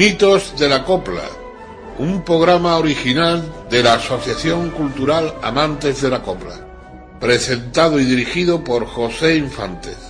Mitos de la Copla, un programa original de la Asociación Cultural Amantes de la Copla, presentado y dirigido por José Infantes.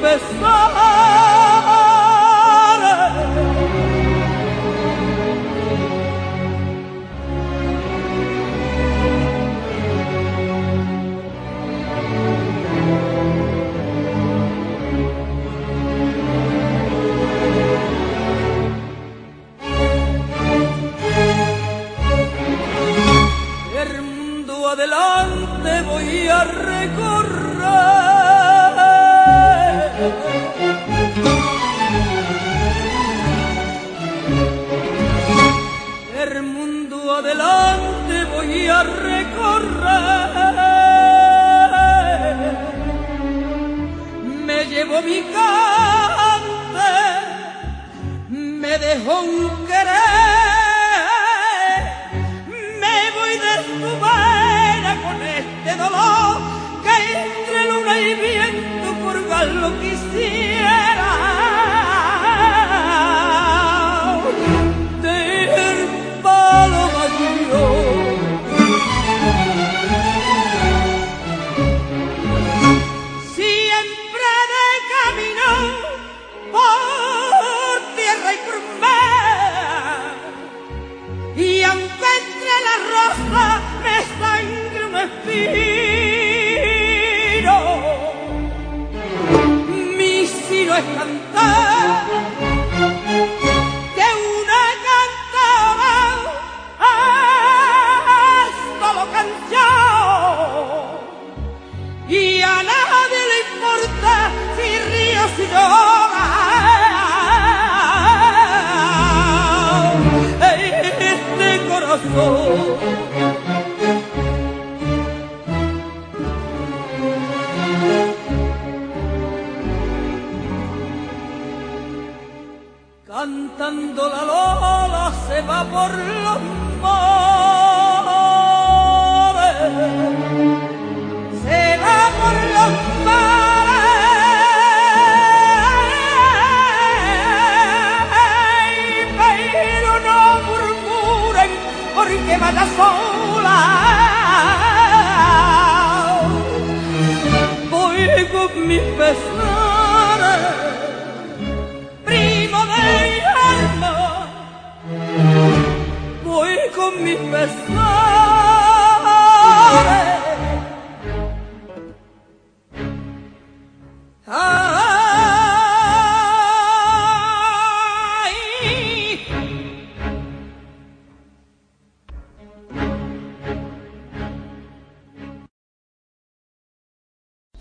Pepe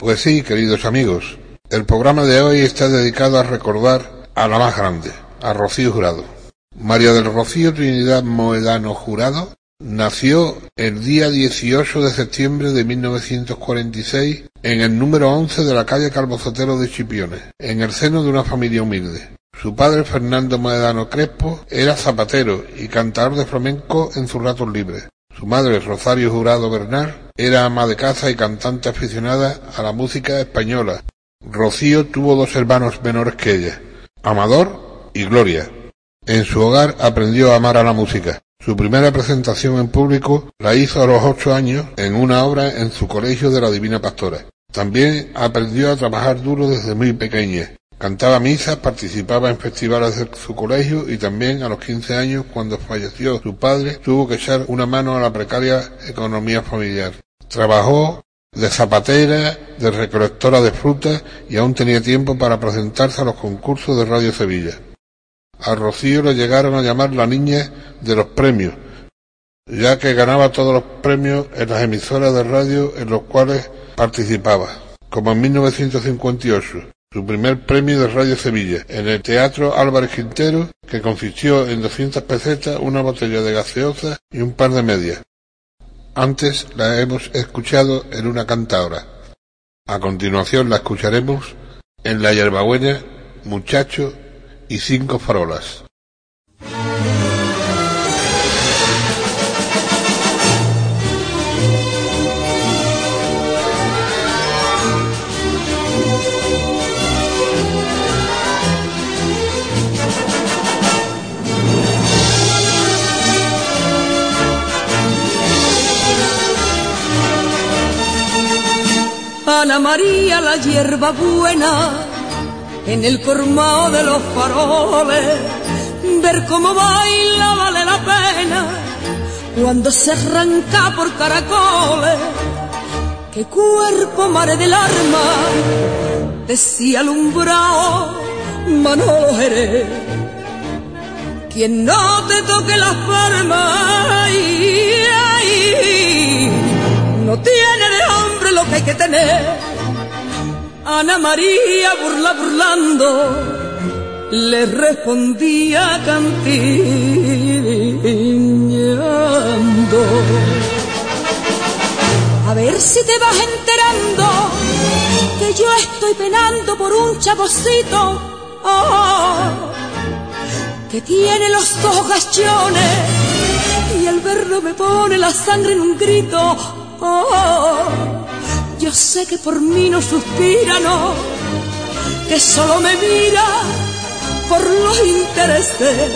Pues sí, queridos amigos, el programa de hoy está dedicado a recordar a la más grande, a Rocío Jurado. María del Rocío Trinidad Moedano Jurado nació el día 18 de septiembre de 1946 en el número 11 de la calle Calvozotero de Chipiones, en el seno de una familia humilde. Su padre, Fernando Moedano Crespo, era zapatero y cantador de flamenco en sus ratos libres. Su madre, Rosario Jurado Bernal, era ama de casa y cantante aficionada a la música española. Rocío tuvo dos hermanos menores que ella, Amador y Gloria. En su hogar aprendió a amar a la música. Su primera presentación en público la hizo a los ocho años en una obra en su colegio de la Divina Pastora. También aprendió a trabajar duro desde muy pequeña. Cantaba misas, participaba en festivales de su colegio y también a los 15 años, cuando falleció su padre, tuvo que echar una mano a la precaria economía familiar. Trabajó de zapatera, de recolectora de frutas y aún tenía tiempo para presentarse a los concursos de Radio Sevilla. A Rocío le llegaron a llamar la niña de los premios, ya que ganaba todos los premios en las emisoras de radio en los cuales participaba, como en 1958, su primer premio de Radio Sevilla, en el Teatro Álvarez Quintero, que consistió en 200 pesetas, una botella de gaseosa y un par de medias. Antes la hemos escuchado en una cantaora. A continuación la escucharemos en La Yerbabuena, Muchacho y Cinco Farolas. Ana María la hierba buena en el cormao de los faroles. Ver cómo baila vale la pena cuando se arranca por caracoles. Qué cuerpo mare del arma decía alumbrado Manolo Jerez. Quien no te toque las palmas no tiene de hombre lo que hay que tener Ana María burla burlando le respondía cantiñando. A ver si te vas enterando que yo estoy penando por un chavosito oh, que tiene los ojos gachones y al verlo me pone la sangre en un grito. Oh, yo sé que por mí no suspira, no, que solo me mira por los intereses.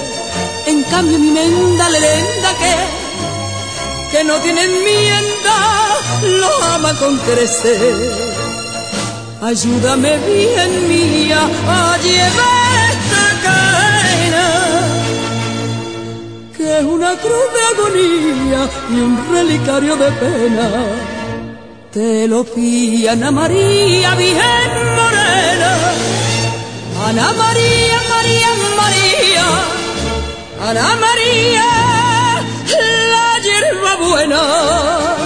En cambio mi menda le lenda que, que no tiene enmienda, lo ama con crecer. Ayúdame bien mía a llevar esta cadena, es una cruz de agonía y un relicario de pena te lo pide Ana María Virgen Morena. Ana María, María, María, Ana María, la hierba buena.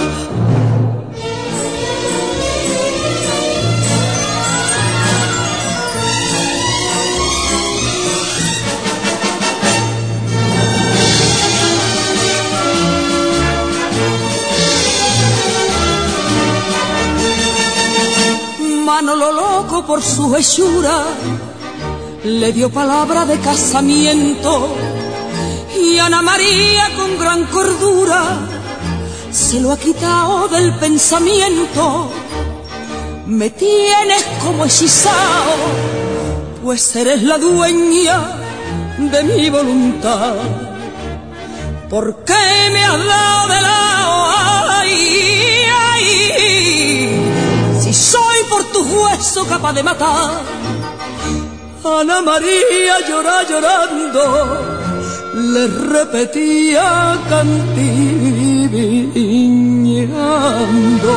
Manolo loco por su hechura le dio palabra de casamiento y Ana María con gran cordura se lo ha quitado del pensamiento. Me tienes como hechizado, pues eres la dueña de mi voluntad. ¿Por qué me has dado de lado? Hueso capaz de matar. Ana María llora llorando le repetía cantiviñando.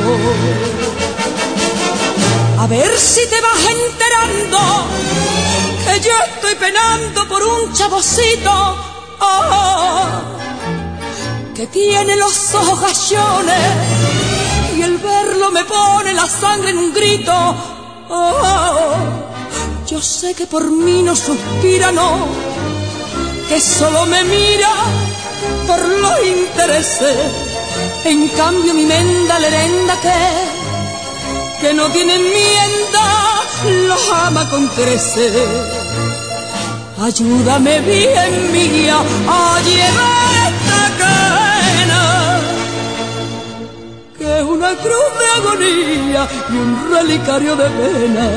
A ver si te vas enterando que yo estoy penando por un chavosito oh, que tiene los ojos gallones y el verlo me pone la sangre en un grito. Oh, yo sé que por mí no suspira, no que solo me mira por los intereses. En cambio mi menda lerenda que, que no tiene enmienda, los ama con creces. Ayúdame bien mía a llevar esta es una cruz de agonía y un relicario de pena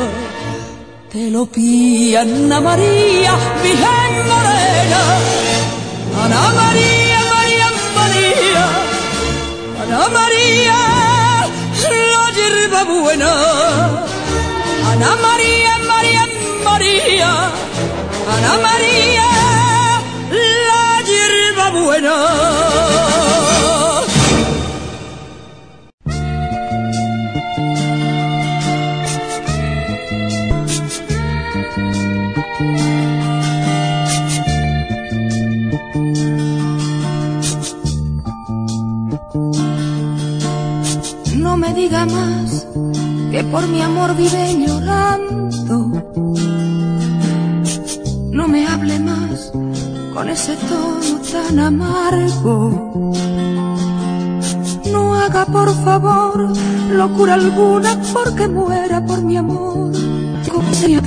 te lo pía Ana María, Virgen Morena. Ana María, María, María. Ana María, la hierba buena. Ana María, María, María. Ana María, la hierba buena. Más que por mi amor vive llorando. No me hable más con ese tono tan amargo. No haga por favor locura alguna porque muera por mi amor. ¿Cómo sería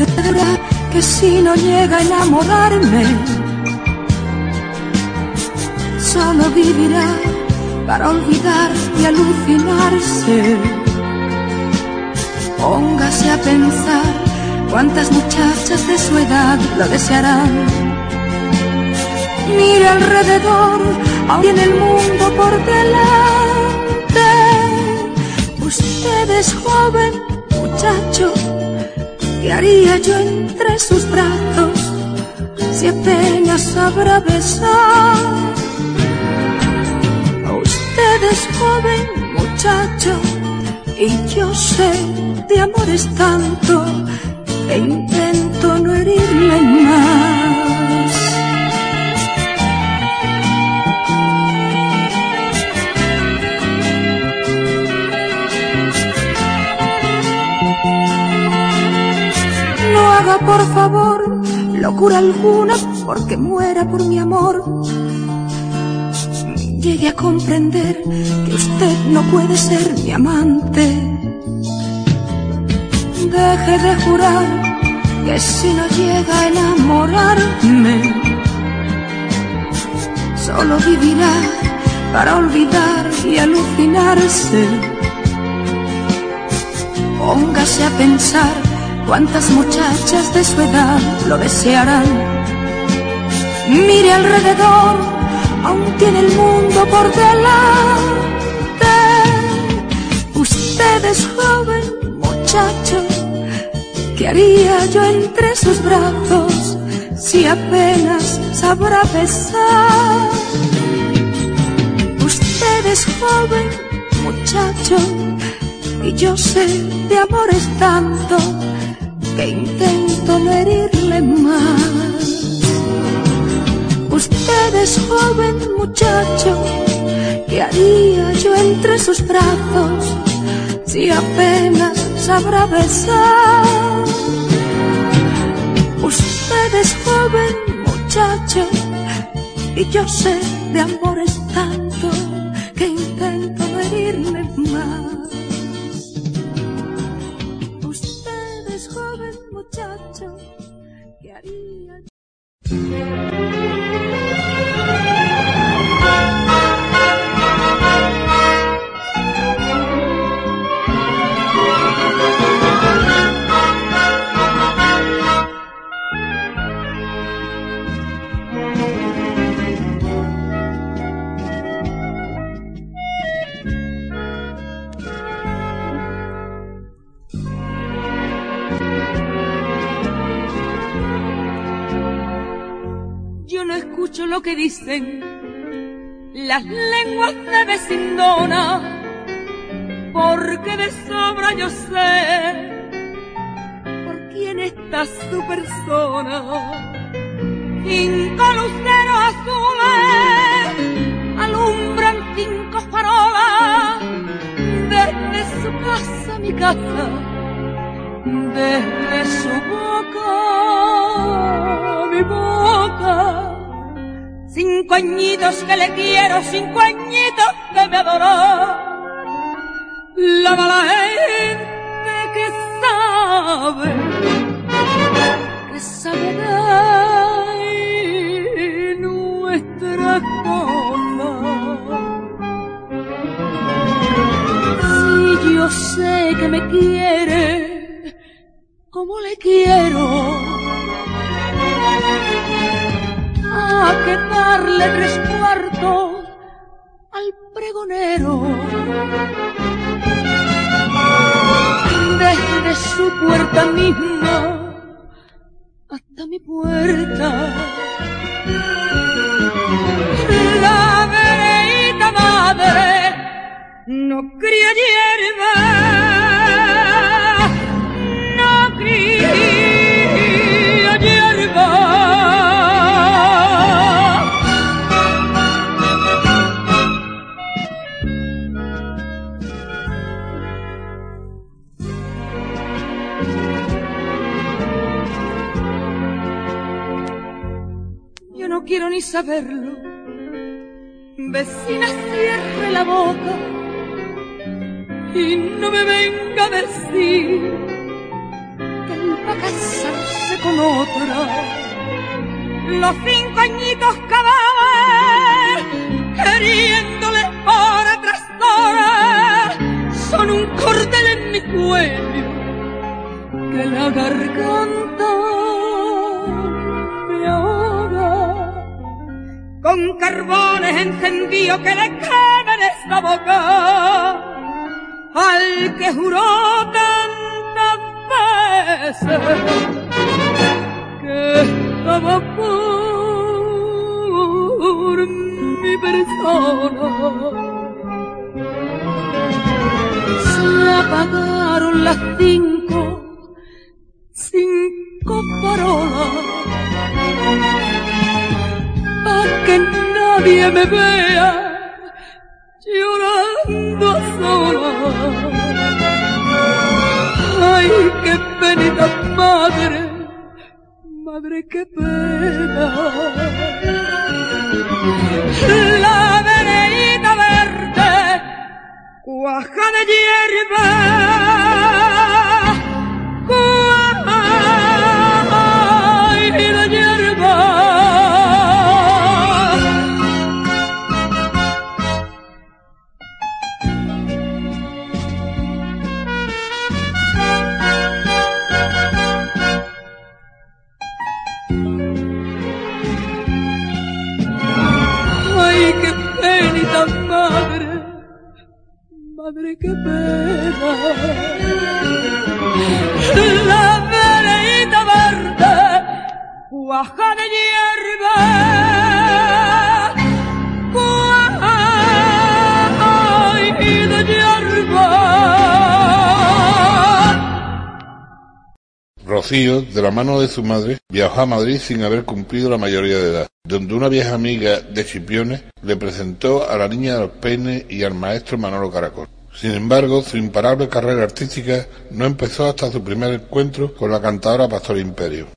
que si no llega a enamorarme, solo vivirá para olvidar y alucinarse. Póngase a pensar cuántas muchachas de su edad lo desearán. Mire alrededor, aún en el mundo por delante. Usted es joven, muchacho, ¿qué haría yo entre sus brazos si apenas sabrá besar? Eres joven muchacho y yo sé de amores tanto que intento no herirle más. No haga por favor locura alguna porque muera por mi amor llegue a comprender que usted no puede ser mi amante. Deje de jurar que si no llega a enamorarme, solo vivirá para olvidar y alucinarse. Póngase a pensar cuántas muchachas de su edad lo desearán. Mire alrededor aún tiene el mundo por delante. Usted es joven, muchacho, ¿qué haría yo entre sus brazos si apenas sabrá besar? Usted es joven, muchacho, y yo sé de amores tanto que intento no herirle más. Usted es joven muchacho, ¿qué haría yo entre sus brazos si apenas sabrá besar? Usted es joven muchacho y yo sé de amores tanto las lenguas de vecindona, porque de sobra yo sé por quién está su persona. Cinco luceros azules alumbran cinco farolas desde su casa mi casa, desde su boca mi boca. Cinco añitos que le quiero, cinco añitos que me adoro. La mala gente que sabe, que sabe de nuestra cosa. Si yo sé que me quiere, como le quiero que darle tres cuartos al pregonero. Desde su puerta misma hasta mi puerta. La vereita madre no cría hierba. Quiero ni saberlo. Vecina, cierre la boca y no me venga a decir que él va a casarse con otra. Los cinco añitos cada queriéndole hora tras hora, son un cordel en mi cuello que la garganta carbones encendidos que le quemen esta boca al que juró tantas veces que estaba por mi persona. Se apagaron las cinco, cinco parolas nadie me vea llorando sola. Ay, qué penita madre, madre qué pena. La vereita verde, cuaja de hierba. La de. Rocío, de la mano de su madre, viajó a Madrid sin haber cumplido la mayoría de edad, donde una vieja amiga de Chipiones le presentó a la niña de los peines y al maestro Manolo Caracol. Sin embargo, su imparable carrera artística no empezó hasta su primer encuentro con la cantadora Pastor Imperio.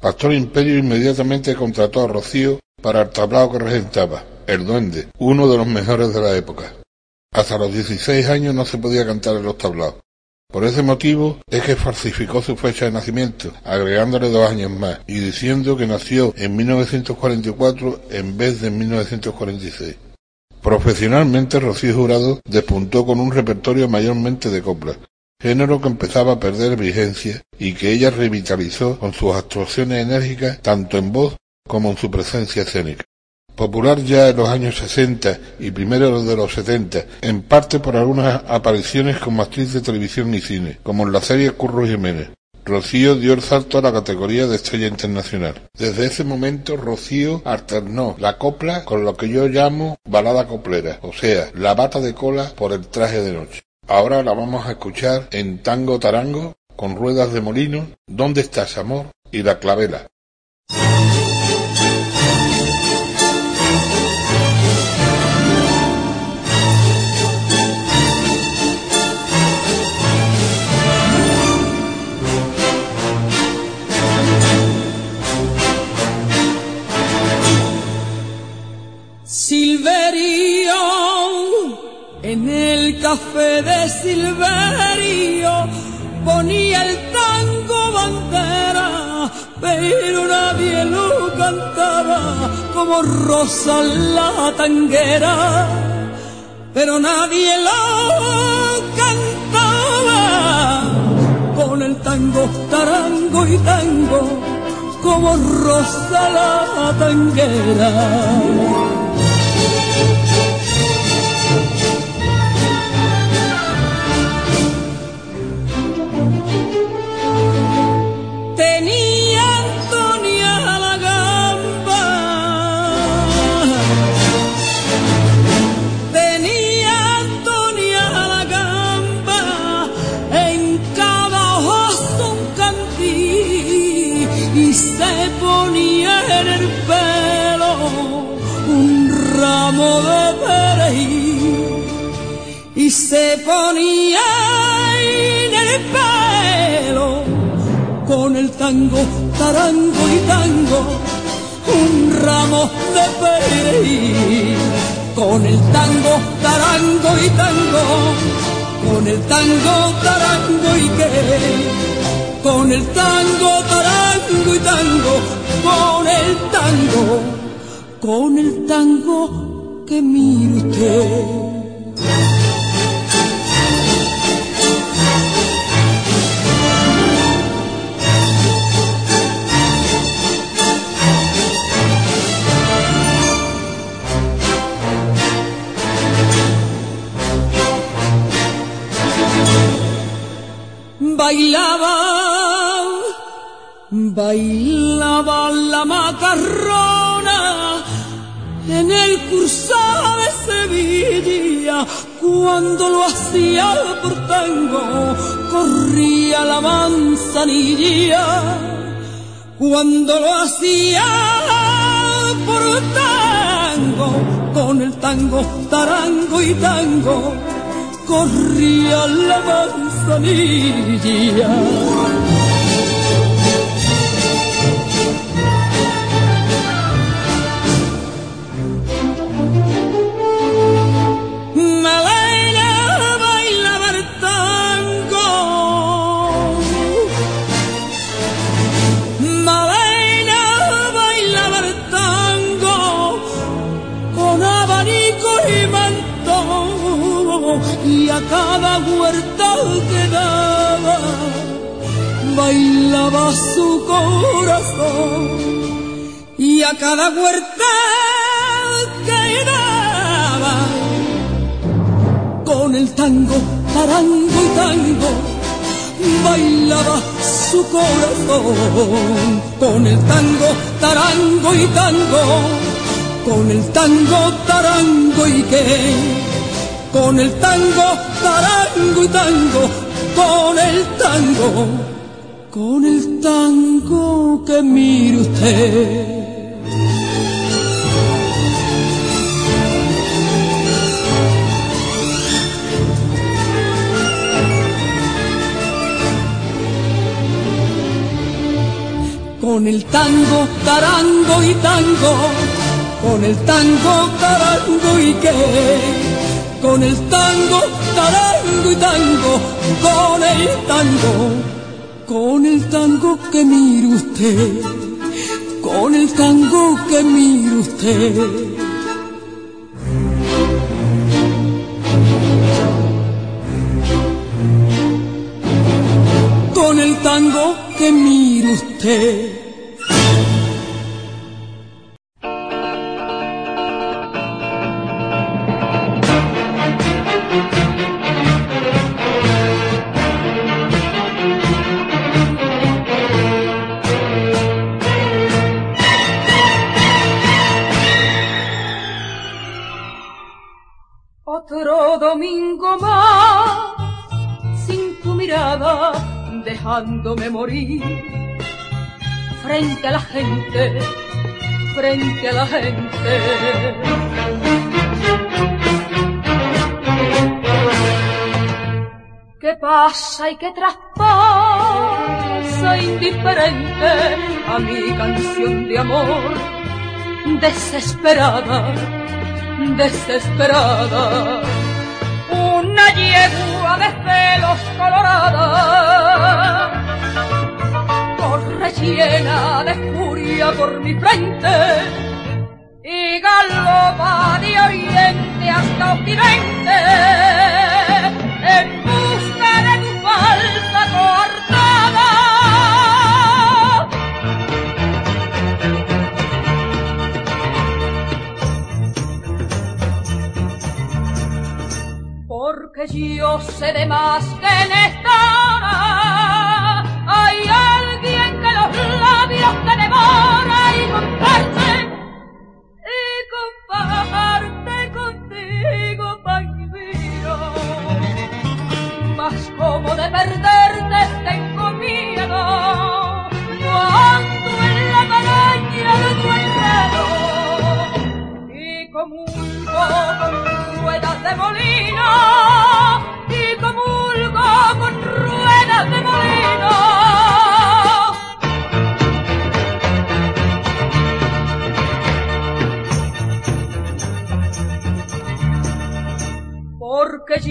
Pastor Imperio inmediatamente contrató a Rocío para el tablao que regentaba, El Duende, uno de los mejores de la época. Hasta los 16 años no se podía cantar en los tablaos. Por ese motivo es que falsificó su fecha de nacimiento, agregándole dos años más y diciendo que nació en 1944 en vez de en 1946. Profesionalmente, Rocío Jurado despuntó con un repertorio mayormente de coplas, género que empezaba a perder vigencia y que ella revitalizó con sus actuaciones enérgicas tanto en voz como en su presencia escénica. Popular ya en los años 60 y primeros de los 70, en parte por algunas apariciones como actriz de televisión y cine, como en la serie Curro Jiménez. Rocío dio el salto a la categoría de estrella internacional. Desde ese momento Rocío alternó la copla con lo que yo llamo balada coplera, o sea, la bata de cola por el traje de noche. Ahora la vamos a escuchar en tango tarango, con ruedas de molino, ¿Dónde estás, amor? y la clavela. En el café de Silverio ponía el tango bandera, pero nadie lo cantaba como Rosa la tanguera, pero nadie lo cantaba con el tango, tarango y tango como Rosa la tanguera. Se ponía en el pelo con el tango, tarango y tango, un ramo de perejil. Con el tango, tarango y tango, con el tango, tarango y qué. Con el tango, tarango y tango, con el tango, con el tango que mire usted. Bailaba, bailaba la macarrona en el cursado de Sevilla, cuando lo hacía por tango, corría la manzanilla, cuando lo hacía por tango, con el tango, tarango y tango, corría la manzanilla manzanilla. Cada huerta quedaba, bailaba su corazón. Y a cada huerta quedaba con el tango, tarango y tango, bailaba su corazón. Con el tango, tarango y tango, con el tango, tarango y qué con el tango, tarango y tango, con el tango, con el tango que mire usted. Con el tango, tarango y tango, con el tango, tarango y qué con el tango, tarango y tango, con el tango, con el tango que mire usted, con el tango que mire usted. Con el tango que mire usted. frente a la gente, frente a la gente. ¿Qué pasa y qué traspasa indiferente a mi canción de amor desesperada, desesperada? Una yegua de celos colorada se llena de furia por mi frente y galopa de oriente hasta occidente en busca de tu falta cortada. Porque yo sé de más que en esta hora la vida te devora y con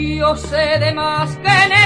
Yo sé de más que en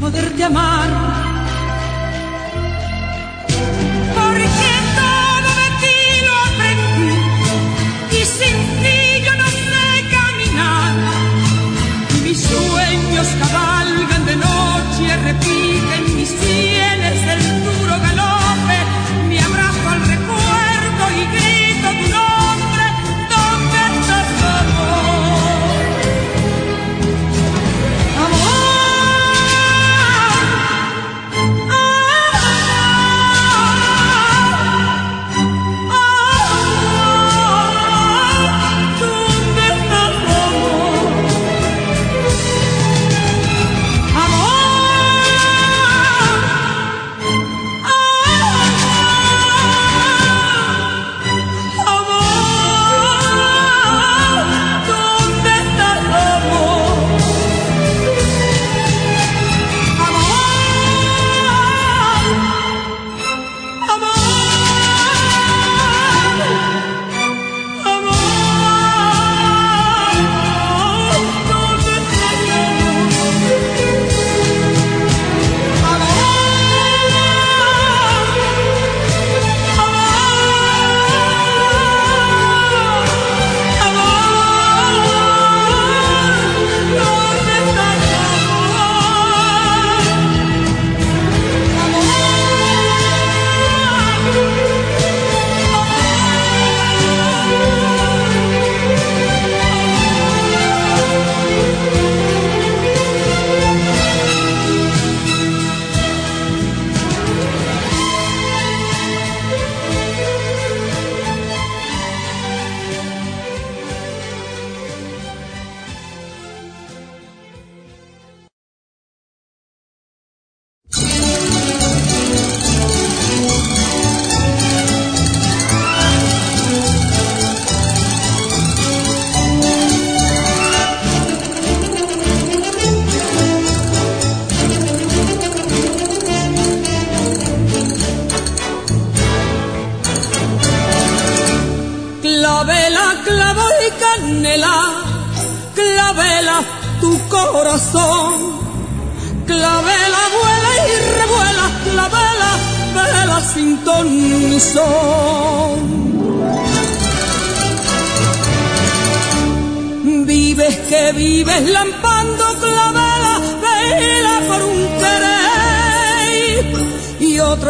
poderte amar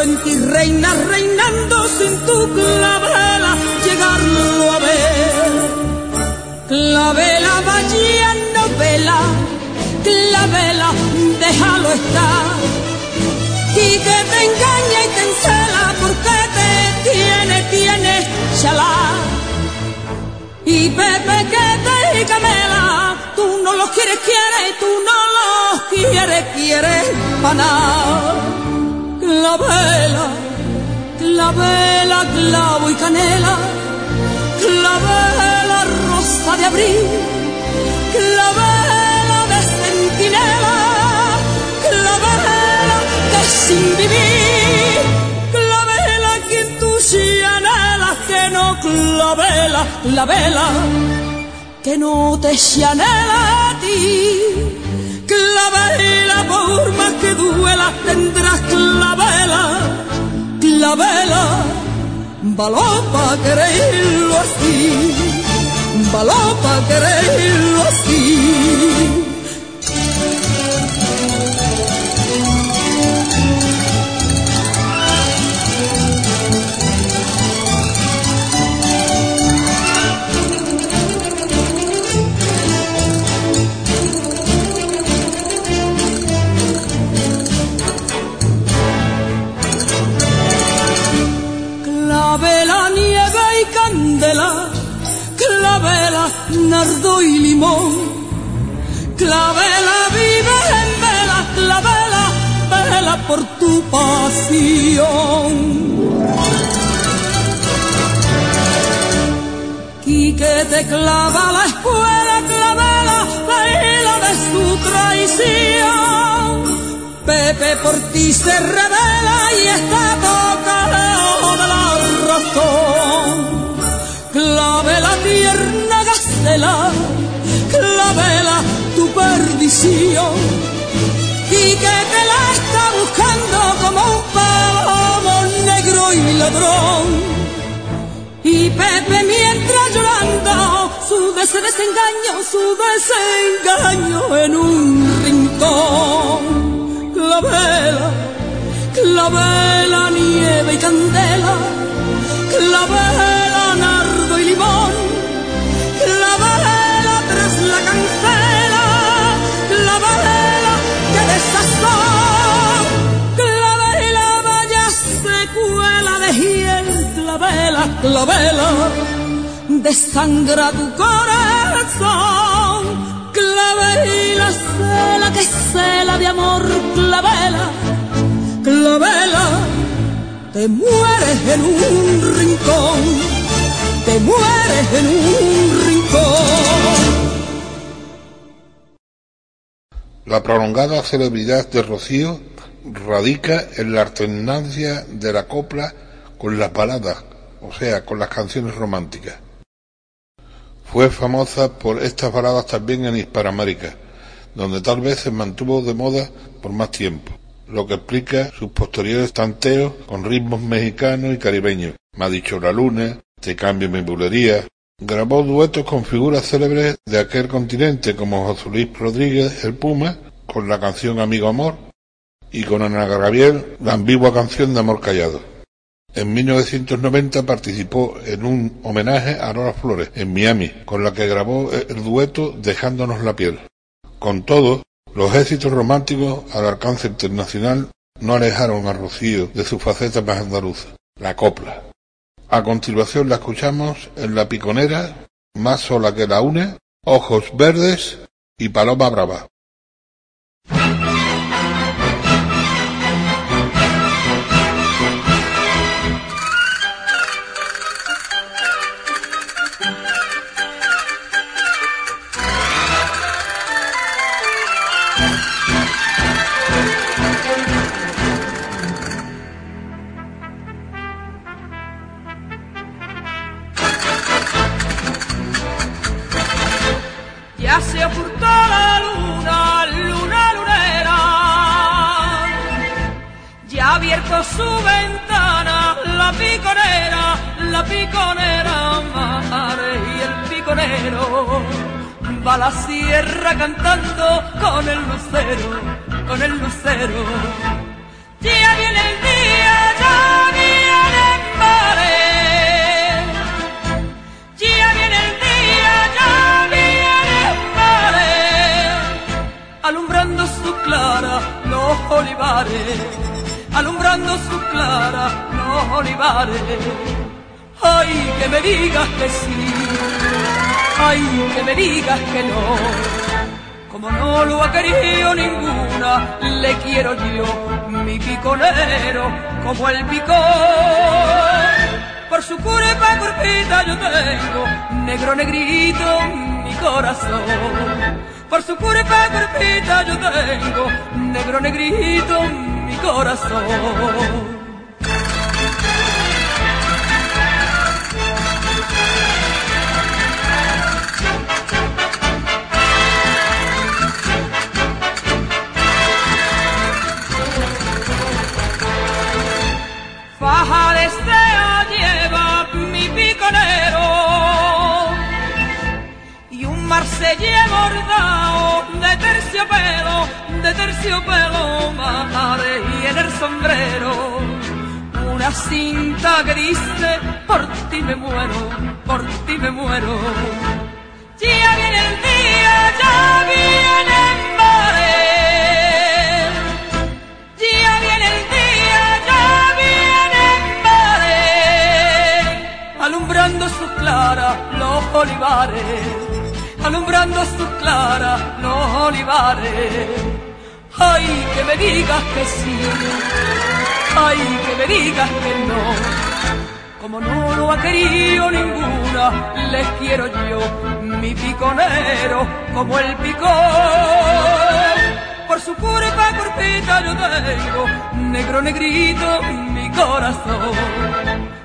en ti reina, reinando sin tu clavela, llegarlo a ver. Clavela, vaya novela, clavela, déjalo estar. Y que te engaña y te encela, porque te tiene, tiene, chalá. Y Pepe que te camela, tú no los quieres, quieres, tú no los quieres, quieres panar. Clavela, clavela, clavo y canela, clavela, rosa de abril, clavela de centinela, clavela que sin vivir, clavela quien tú si anhelas que no clavela, clavela que no te anhela a ti. Clavela, por más que duela, tendrás clavela, clavela, valor para quererlo así, valor para quererlo así. Candela, clavela, nardo y limón, clavela, vive en vela, clavela, vela por tu pasión. Quique te clava la escuela, clavela, vela de su traición. Pepe por ti se revela y está tocado Clave la tierna gacela, clavela tu perdición. Y que te la está buscando como un palomo negro y ladrón. Y Pepe mientras llorando su ese desengaño, su desengaño en un rincón. Clavela, clavela, nieve y candela, clavela, nardo y limón, clavela tras la cancela, clavela que desazón, clavela vaya secuela de hiel, clavela, clavela, desangra tu corazón. Clavela, cela que cela de amor, clavela, clavela, te mueres en un rincón, te mueres en un rincón. La prolongada celebridad de Rocío radica en la alternancia de la copla con las baladas, o sea, con las canciones románticas. Fue famosa por estas baladas también en Hispanoamérica, donde tal vez se mantuvo de moda por más tiempo, lo que explica sus posteriores tanteos con ritmos mexicanos y caribeños. Me ha dicho la luna, Te cambio mi bulería. Grabó duetos con figuras célebres de aquel continente como José Luis Rodríguez el Puma, con la canción Amigo Amor, y con Ana Gabriel la ambigua canción de Amor Callado. En 1990 participó en un homenaje a Lola Flores en Miami, con la que grabó el dueto Dejándonos la piel. Con todo, los éxitos románticos al alcance internacional no alejaron a Rocío de su faceta más andaluza, la copla. A continuación la escuchamos en La Piconera, Más sola que la une, Ojos verdes y Paloma Brava. Su ventana, la piconera, la piconera, madre y el piconero. Va a la sierra cantando con el lucero, con el lucero. Ya viene el día, ya viene el mare. Ya viene el día, ya viene el mare. Alumbrando su clara los olivares, alumbrando su clara los olivares. Ay, que me digas que sí, ay, que me digas que no. Como no lo ha querido ninguna, le quiero yo, mi piconero, como el picón. Por su curva curvita yo tengo, negro negrito, mi corazón. Por su curva curvita yo tengo, negro negrito, mi corazón. Faja de sea lleva mi piconero y un marsellé bordado terciopelo, de terciopelo, madre, y en el sombrero una cinta dice por ti me muero, por ti me muero. Ya viene el día, ya viene el mare. Ya viene el día, ya viene el mare. Alumbrando sus claras los olivares, alumbrando sus claras los olivares. Ay, que me digas que sí, ay, que me digas que no. Como no lo ha querido ninguna, les quiero yo, mi piconero, como el picón. Por su curva curvita yo tengo, negro negrito, mi corazón.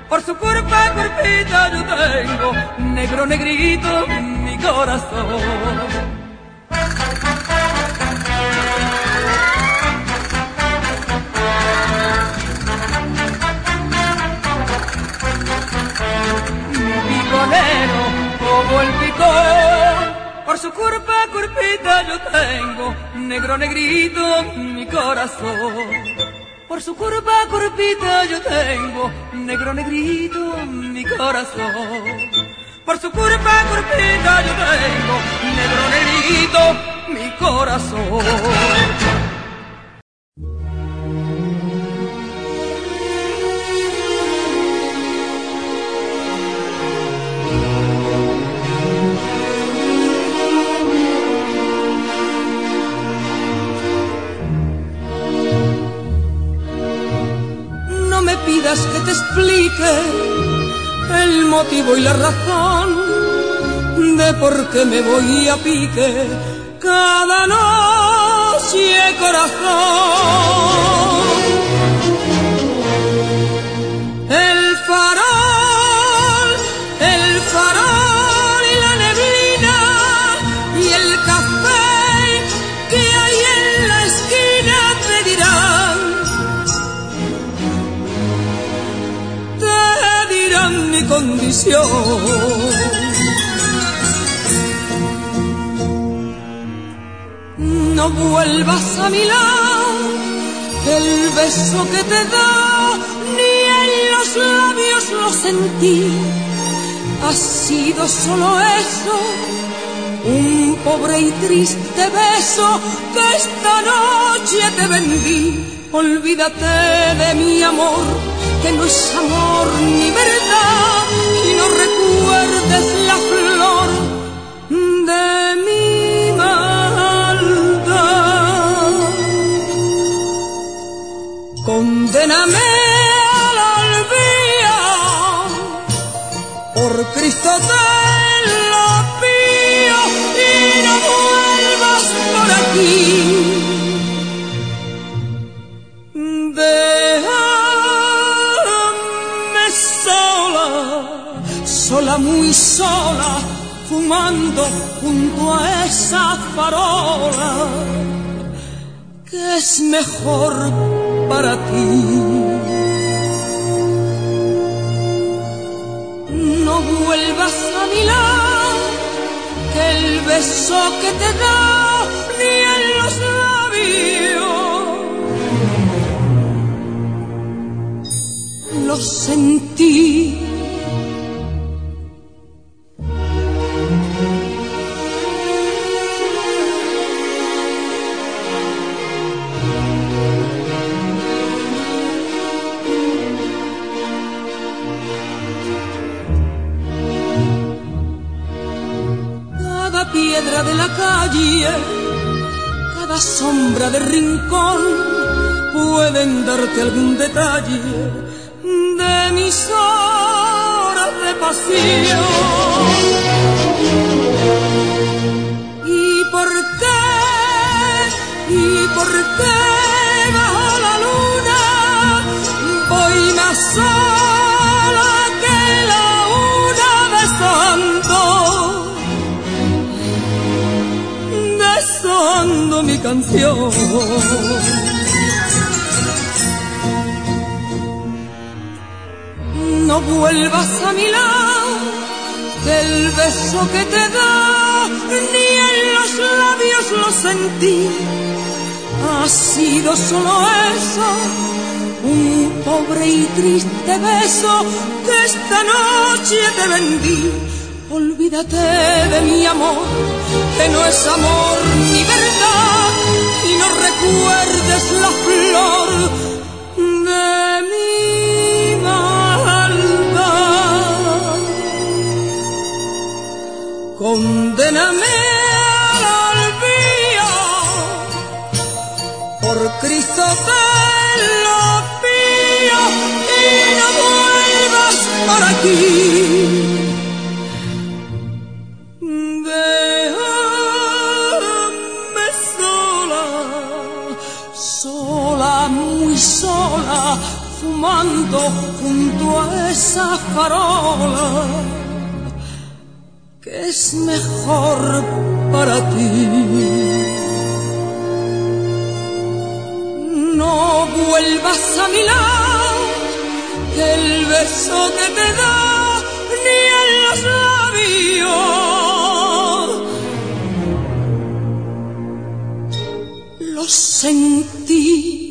Por su curva curvita yo tengo, negro negrito, mi corazón. como el picón. Por su curva curvita yo tengo negro negrito mi corazón. Por su curva curvita yo tengo negro negrito mi corazón. Por su curva curvita yo tengo negro mi corazón. No me pidas que te explique el motivo y la razón de por qué me voy a pique cada noche corazón. El farol, No vuelvas a mi lado, el beso que te da, ni en los labios lo sentí. Ha sido solo eso, un pobre y triste beso que esta noche te vendí. Olvídate de mi amor, que no es amor ni verdad, no recuerdes la flor de mi maldad. Condéname al olvido, por Cristo te lo pido, y no vuelvas por aquí. Sola, fumando junto a esa farola que es mejor para ti. No vuelvas a mi lado, que el beso que te da ni en los labios lo sentí cada sombra de rincón pueden darte algún detalle de mis horas de pasión. ¿Y por qué? ¿Y por qué bajo la luna voy más sola mi canción. No vuelvas a mi lado, que el beso que te da ni en los labios lo sentí. Ha sido solo eso, un pobre y triste beso que esta noche te vendí Olvídate de mi amor, que no es amor ni verdad, y no recuerdes la flor de mi maldad. Condéname al olvido, por Cristo te lo pido, y no vuelvas por aquí. Sola, fumando junto a esa farola, que es mejor para ti. No vuelvas a mi lado, el beso que te da ni en los labios lo sentí.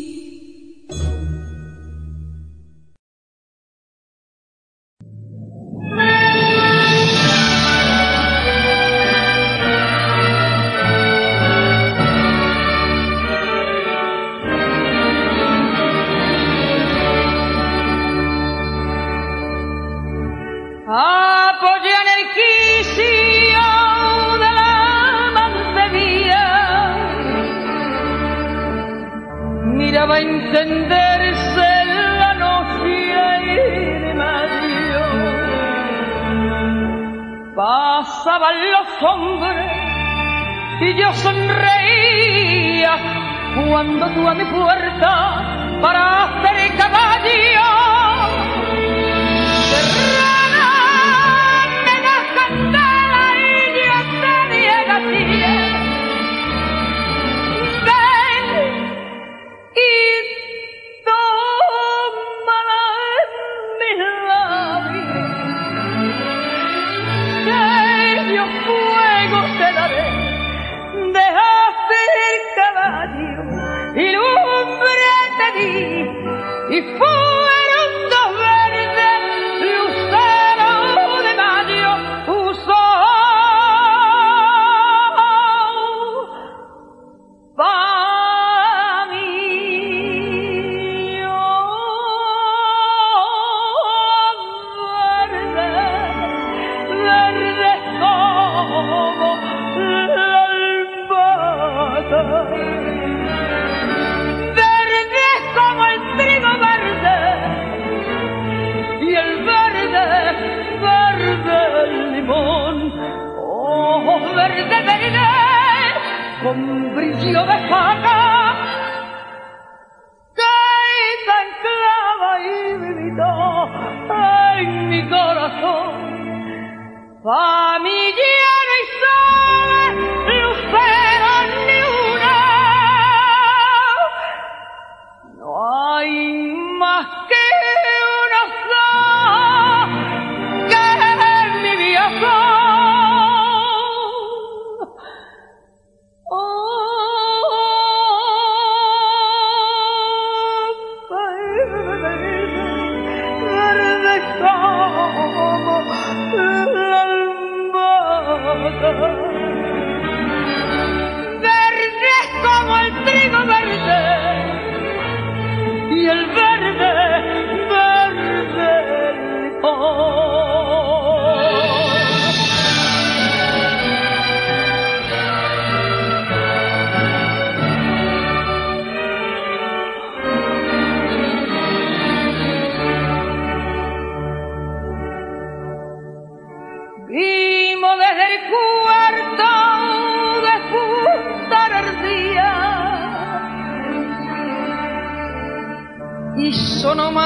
somos la almohada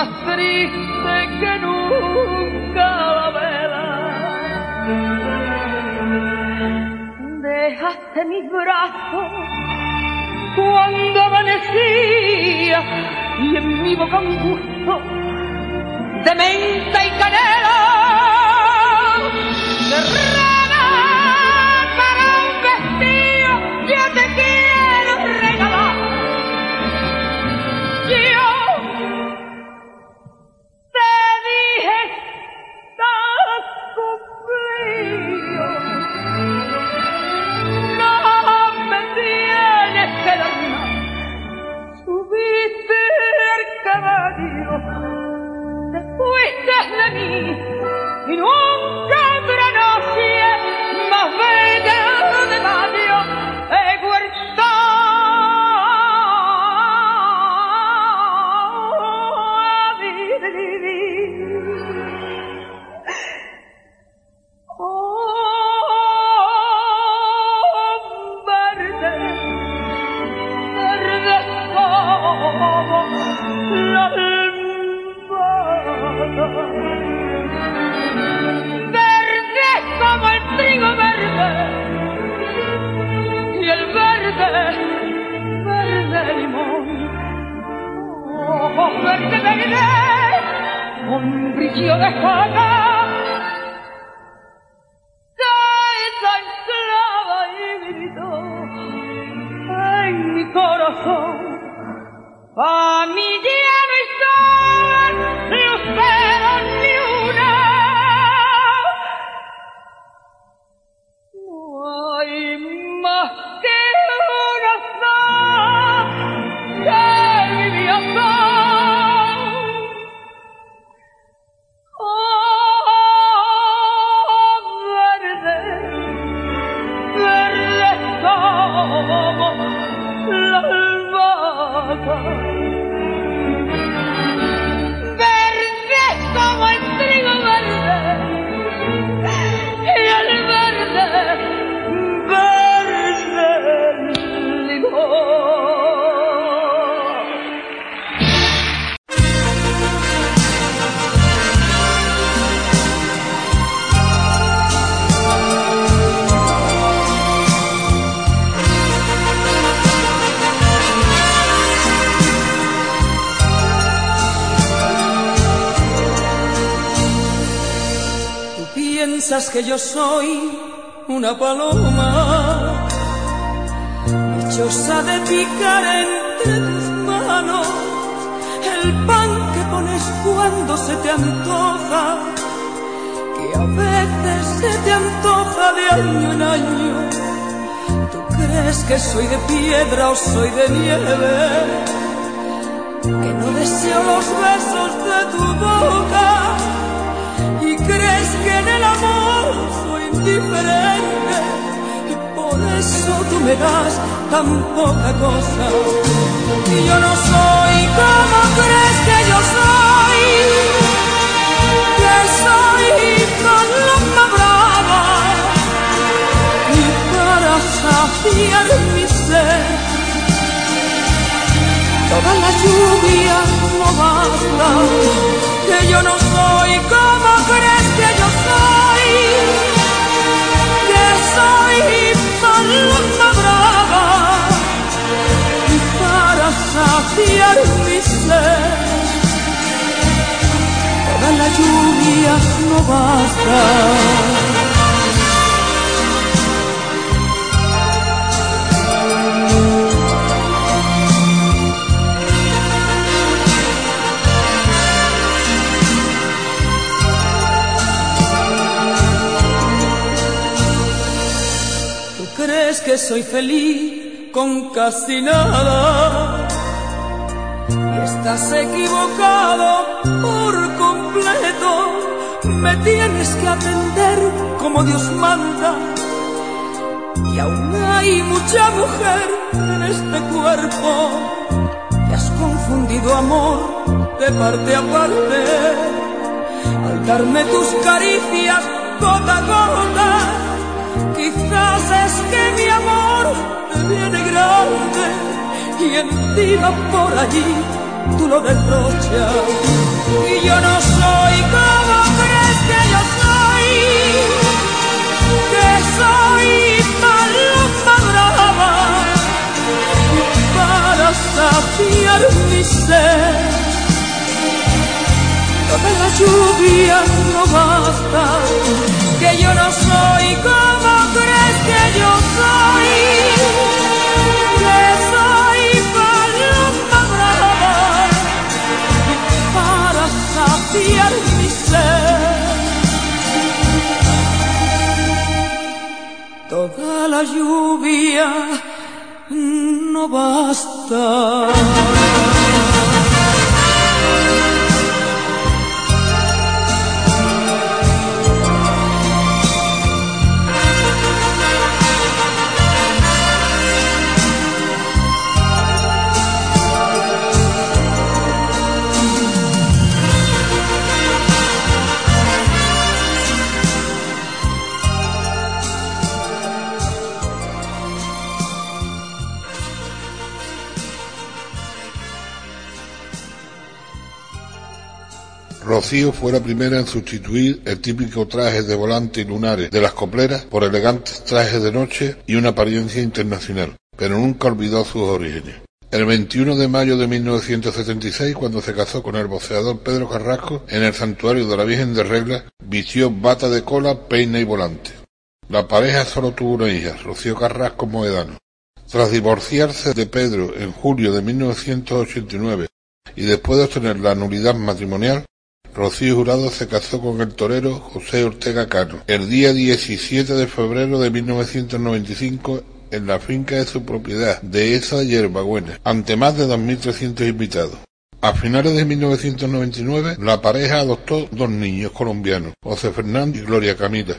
más triste que nunca la vela. Dejaste mis brazos cuando amanecía y en mi boca un gusto de menta y canela. Serrana que yo soy una paloma, dichosa de picar entre tus manos el pan que pones cuando se te antoja, que a veces se te antoja de año en año. Tú crees que soy de piedra o soy de nieve, que no deseo los besos de tu boca que en el amor soy indiferente. Y por eso tú me das tan poca cosa. Y yo no soy como crees que yo soy. Que soy paloma brava y para saciar mi sed toda la lluvia no basta, que yo no soy como crees paloma brava, y para saciar mi sed, toda la lluvia no basta. Soy feliz con casi nada. Y estás equivocado por completo. Me tienes que atender como Dios manda. Y aún hay mucha mujer en este cuerpo. Y has confundido amor de parte a parte. Al darme tus caricias gota a gota Quizás es que mi amor te viene grande y encima por allí tú lo derrochas. Y yo no soy como crees que yo soy, que soy paloma brava para saciar mi sed. Toda la lluvia no basta, yo no soy como crees que yo soy, que soy paloma brava para saciar mi ser. Toda la lluvia no basta. Rocío fue la primera en sustituir el típico traje de volante y lunares de las copleras por elegantes trajes de noche y una apariencia internacional, pero nunca olvidó sus orígenes. El 21 de mayo de 1976, cuando se casó con el boceador Pedro Carrasco en el santuario de la Virgen de Regla, vistió bata de cola, peina y volante. La pareja solo tuvo una hija, Rocío Carrasco Moedano. Tras divorciarse de Pedro en julio de 1989 y después de obtener la nulidad matrimonial, Rocío Jurado se casó con el torero José Ortega Cano el día 17 de febrero de 1995 en la finca de su propiedad de esa Hierbabuena, ante más de 2.300 invitados. A finales de 1999, la pareja adoptó dos niños colombianos, José Fernando y Gloria Camila.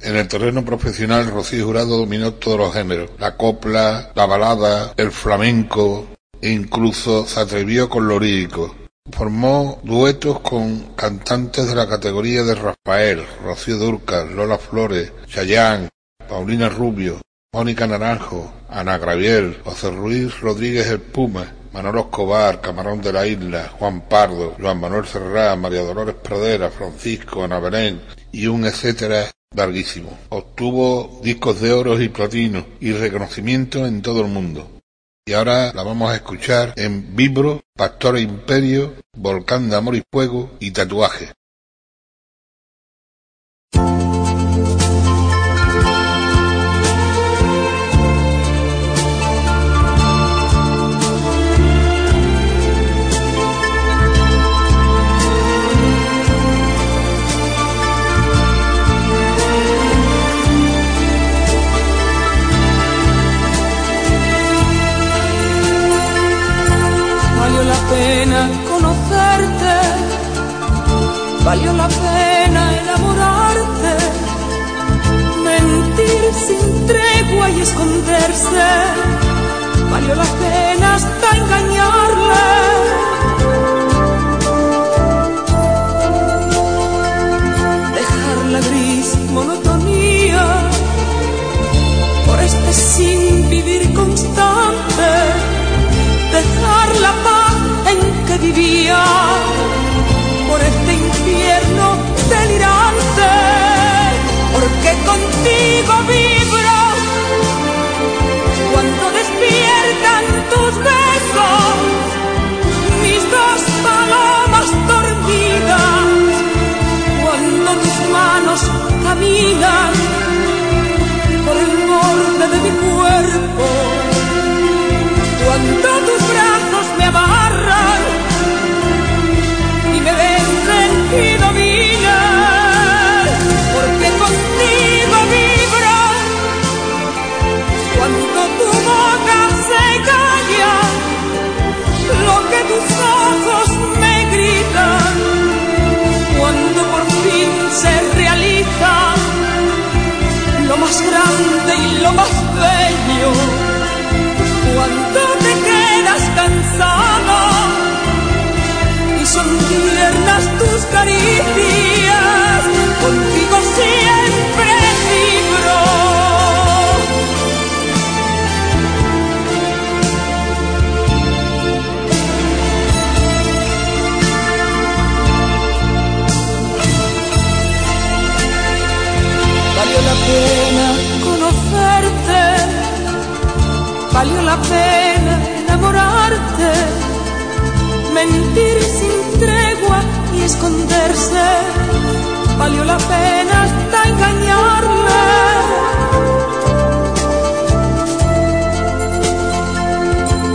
En el terreno profesional, Rocío Jurado dominó todos los géneros, la copla, la balada, el flamenco, e incluso se atrevió con lo lírico. Formó duetos con cantantes de la categoría de Rafael, Rocío Durcal, Lola Flores, Chayán, Paulina Rubio, Mónica Naranjo, Ana Graviel, José Ruiz Rodríguez el Puma, Manolo Escobar, Camarón de la Isla, Juan Pardo, Juan Manuel Serrá, María Dolores Pradera, Francisco, Ana Belén y un etcétera larguísimo. Obtuvo discos de oro y platino y reconocimiento en todo el mundo. Y ahora la vamos a escuchar en Vibro, Pastor Imperio, Volcán de Amor y Fuego y Tatuaje. Valió la pena enamorarte, mentir sin tregua y esconderse, valió la pena hasta engañarle. Dejar la gris monotonía por este sin vivir constante, dejar la paz vivía cuando despiertan tus besos, mis dos palomas dormidas, cuando tus manos caminan por el borde de mi cuerpo, más grande y lo más bello. Cuando te quedas cansada y son tiernas tus caricias, contigo siempre. Pena conocerte, valió la pena enamorarte, mentir sin tregua y esconderse, valió la pena hasta engañarle.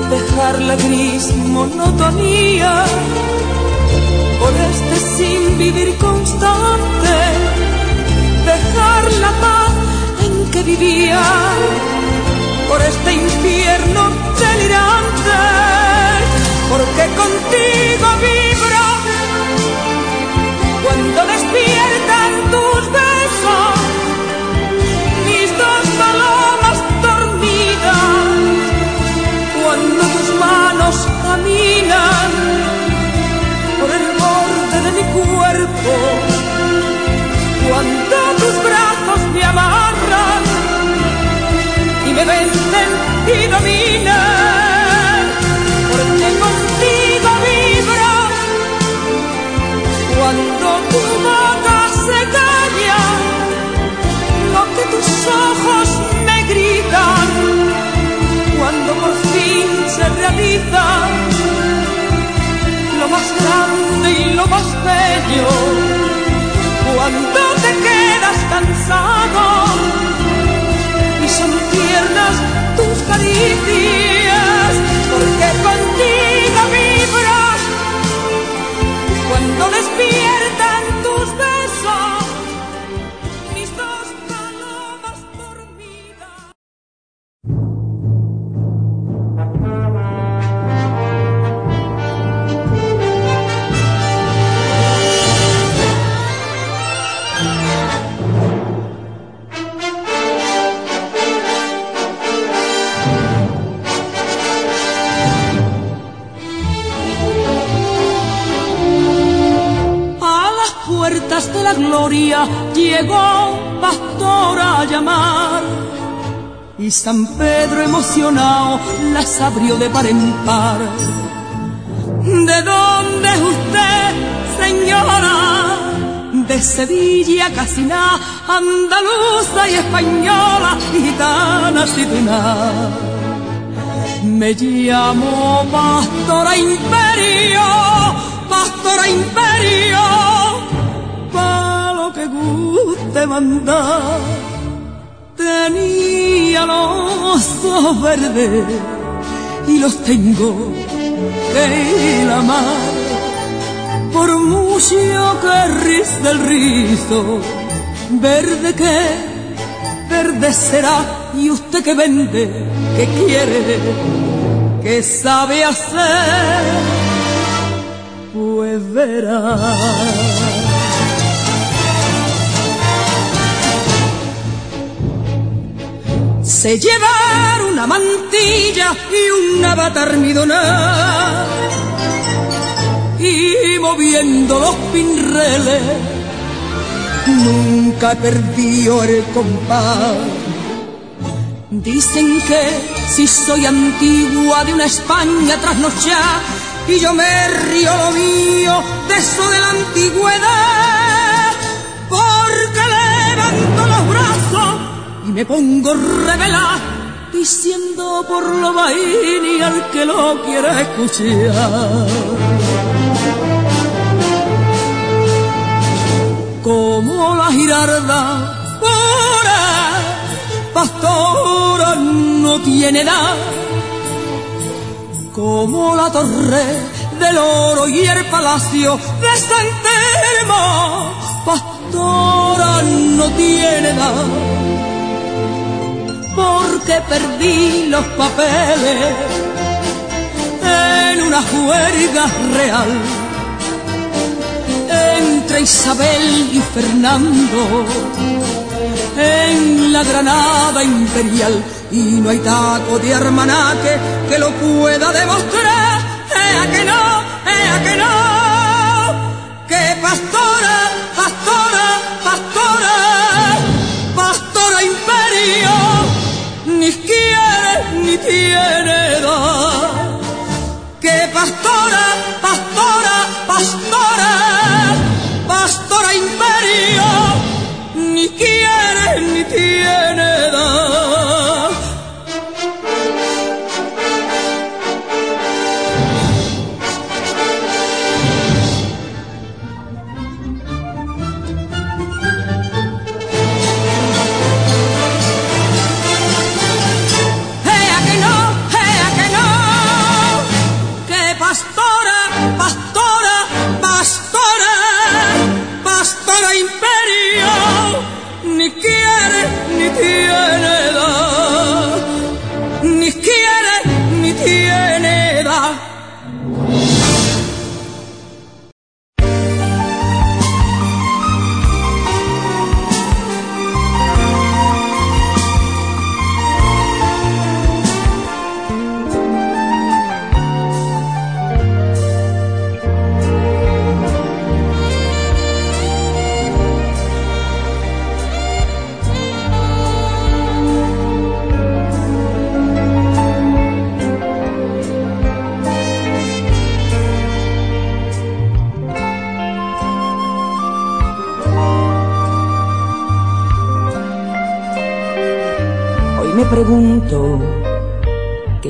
Dejar la gris monotonía por este sin vivir constante, dejar la paz en que vivía. Por este infierno delirante, porque contigo vibro. Cuando despiertan vencen y dominan, porque contigo vibro cuando tu boca se calla, lo que tus ojos me gritan, cuando por fin se realiza lo más grande y lo más bello, cuando te quedas cansado caricias, porque contigo llegó pastor a llamar. Y San Pedro emocionado las abrió de par en par. ¿De dónde es usted, señora? De Sevilla, casi nada, andaluza y española, gitana, situna. Me llamo Pastora Imperio, Pastora Imperio, guste mandar. Tenía los ojos verdes y los tengo que ir a amar. Por mucho que ris del rizo, verde que verde será. Y usted que vende, que quiere, que sabe hacer, pues verá. Se llevar una mantilla y bata almidonada y moviendo los pinreles nunca he perdido el compás. Dicen que si soy antigua de una España trasnochada y yo me río lo mío de eso de la antigüedad, porque levanto los brazos y me pongo revelar diciendo por lo vaini al que lo quiera escuchar. como la girarda pura, pastora no tiene edad, como la torre del oro y el palacio de San Telmo, pastora no tiene edad, porque perdí los papeles en una juerga real entre Isabel y Fernando en la Granada imperial y no hay taco de armanaque que lo pueda demostrar. ¡Ea que no! ¡Ea que no! ¡Que pastora, pastora, Ni quiere ni tiene edad. ¡Que pastora, pastora, pastora! pastora imperio, ni quiere ni tiene edad.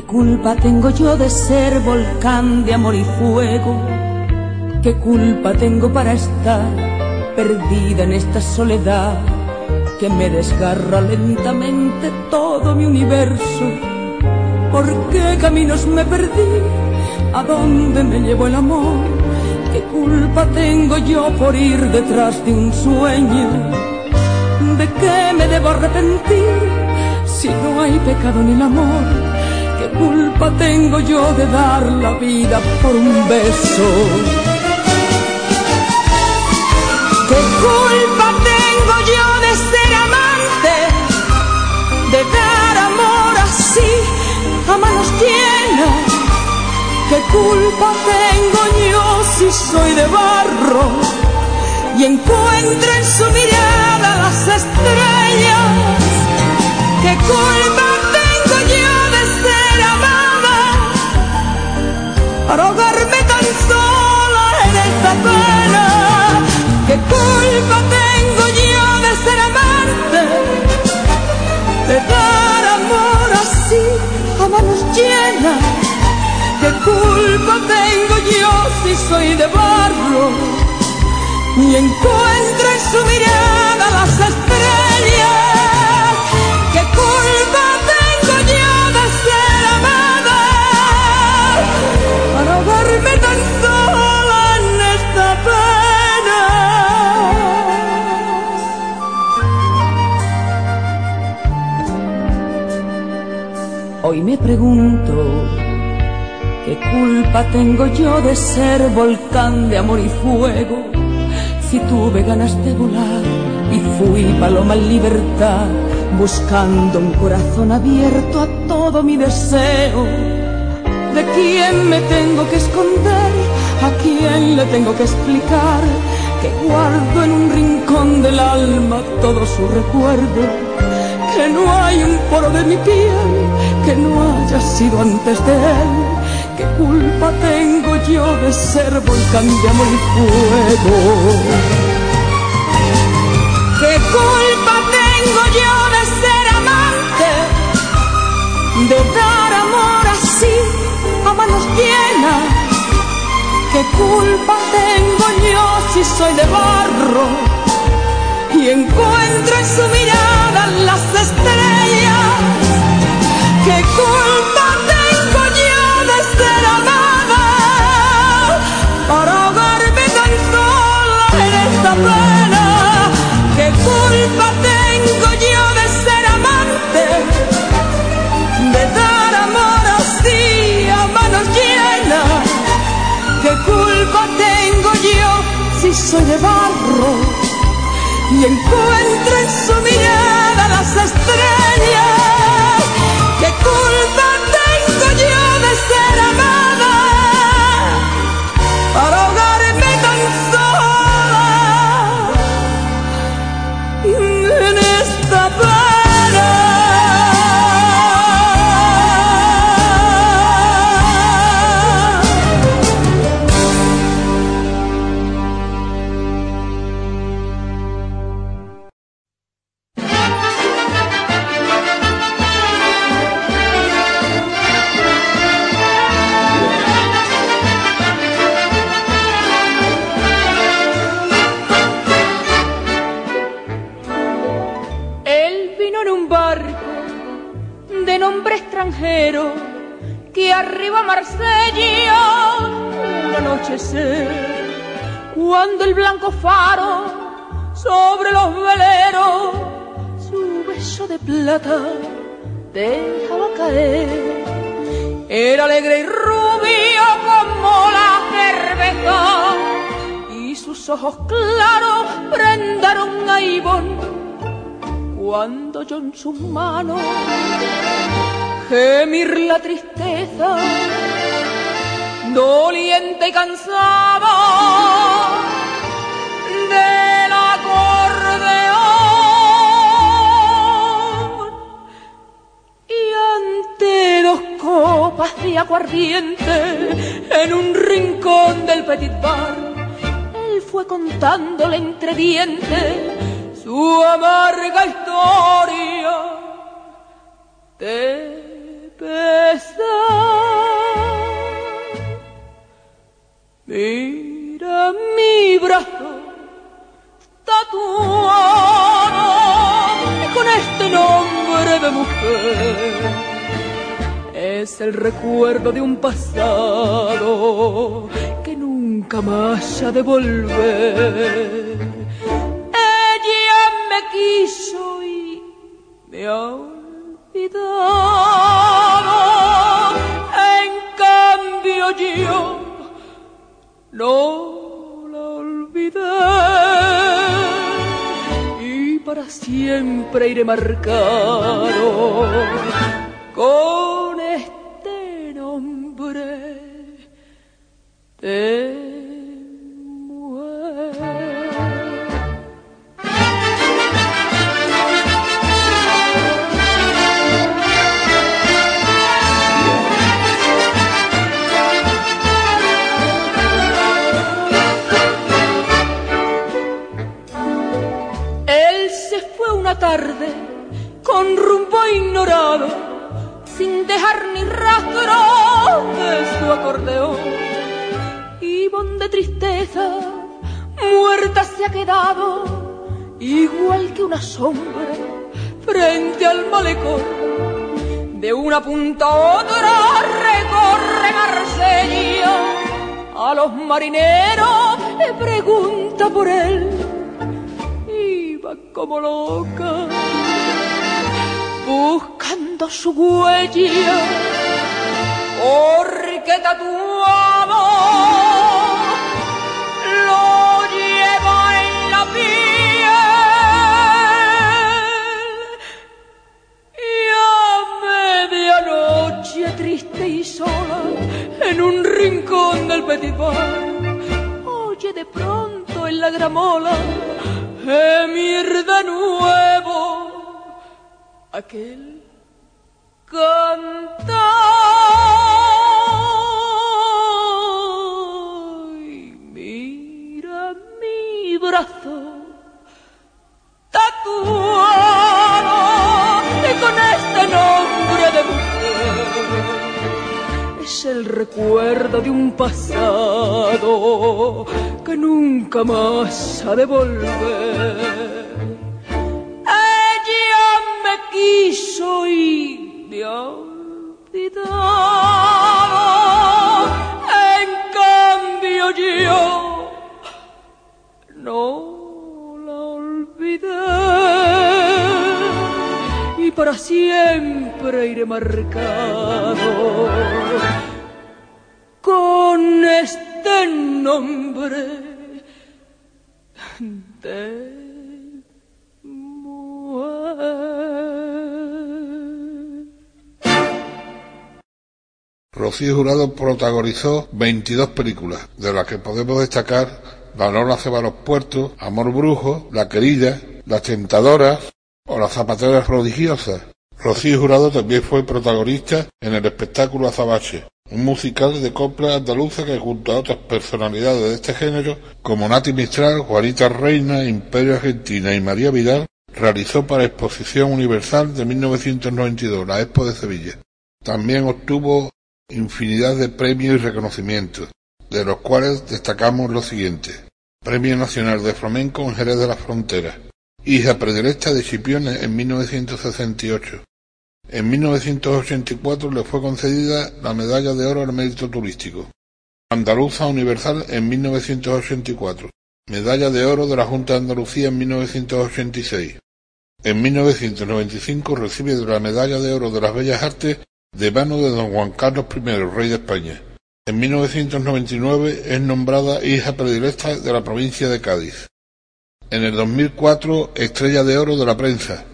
Culpa tengo yo de ser volcán de amor y fuego? ¿Qué culpa tengo para estar perdida en esta soledad que me desgarra lentamente todo mi universo? ¿Por qué caminos me perdí? ¿A dónde me llevó el amor? ¿Qué culpa tengo yo por ir detrás de un sueño? ¿De qué me debo arrepentir si no hay pecado en el amor? ¿Qué culpa tengo yo de dar la vida por un beso? ¿Qué culpa tengo yo de ser amante? De dar amor así a manos llenas. ¿Qué culpa tengo yo si soy de barro? y encuentro en su mirada las estrellas. ¿Qué culpa para ahogarme tan sola en esta pena? ¿Qué culpa tengo yo de ser amante? De dar amor así a manos llenas. ¿Qué culpa tengo yo si soy de barro? y encuentro en su mirada las estrellas. Pregunto. ¿Qué culpa tengo yo de ser volcán de amor y fuego? Si tuve ganas de volar y fui paloma en libertad, buscando un corazón abierto a todo mi deseo. ¿De quién me tengo que esconder? ¿A quién le tengo que explicar? Que guardo en un rincón del alma todo su recuerdo. Que no hay un poro de mi piel que no haya sido antes de él. ¿Qué culpa tengo yo de ser volcán de amor y fuego? ¿Qué culpa tengo yo de ser amante? De dar amor así a manos llenas. ¿Qué culpa tengo yo si soy de barro? Y encuentro en su mirada las estrellas. Soy de barro? Y encuentro en su mirada las estrellas. Que arriba Marsella un anochecer cuando el blanco faro sobre los veleros su beso de plata dejaba caer. Era alegre y rubio como la cerveza y sus ojos claros prendaron a Ivonne cuando yo en sus manos gemir la tristeza, doliente y cansado del acordeón. Y ante dos copas de aguardiente en un rincón del petit bar, él fue contándole entre dientes su amarga historia de pesar. Mira mi brazo tatuado con este nombre de mujer. Es el recuerdo de un pasado que nunca más ha de volver quiso y me En cambio yo no la olvidé y para siempre iré marcado con este nombre. Tarde con rumbo ignorado, sin dejar ni rastro de su acordeón. Y de tristeza, muerta se ha quedado, igual que una sombra frente al malecón. De una punta a otra recorre Marsella, a los marineros le pregunta por él como loca, buscando su huella, porque tatuado lo lleva en la piel. Y a medianoche, triste y sola, en un rincón del petit bar, oye de pronto en la gramola gemir de nuevo aquel cantar. El recuerdo de un pasado que nunca más ha de volver. Ella me quiso y me ha olvidado, en cambio yo no la olvidé y para siempre iré marcado con este nombre de Rocío Jurado protagonizó 22 películas, de las que podemos destacar La Nona se va a los puertos, Amor Brujo, La Querida, Las Tentadoras o Las Zapateras Prodigiosas. Rocío Jurado también fue protagonista en el espectáculo Azabache, un musical de copla andaluza que junto a otras personalidades de este género, como Nati Mistral, Juanita Reina, Imperio Argentina y María Vidal, realizó para Exposición Universal de 1992, la Expo de Sevilla. También obtuvo infinidad de premios y reconocimientos, de los cuales destacamos los siguientes. Premio Nacional de Flamenco en Jerez de la Frontera, hija predilecta de Chipione en 1968, En 1984 le fue concedida la Medalla de Oro al Mérito Turístico. Andaluza Universal en 1984. Medalla de Oro de la Junta de Andalucía en 1986. En 1995 recibe la Medalla de Oro de las Bellas Artes de mano de don Juan Carlos I, rey de España. En 1999 es nombrada hija predilecta de la provincia de Cádiz. En el 2004, Estrella de Oro de la Prensa.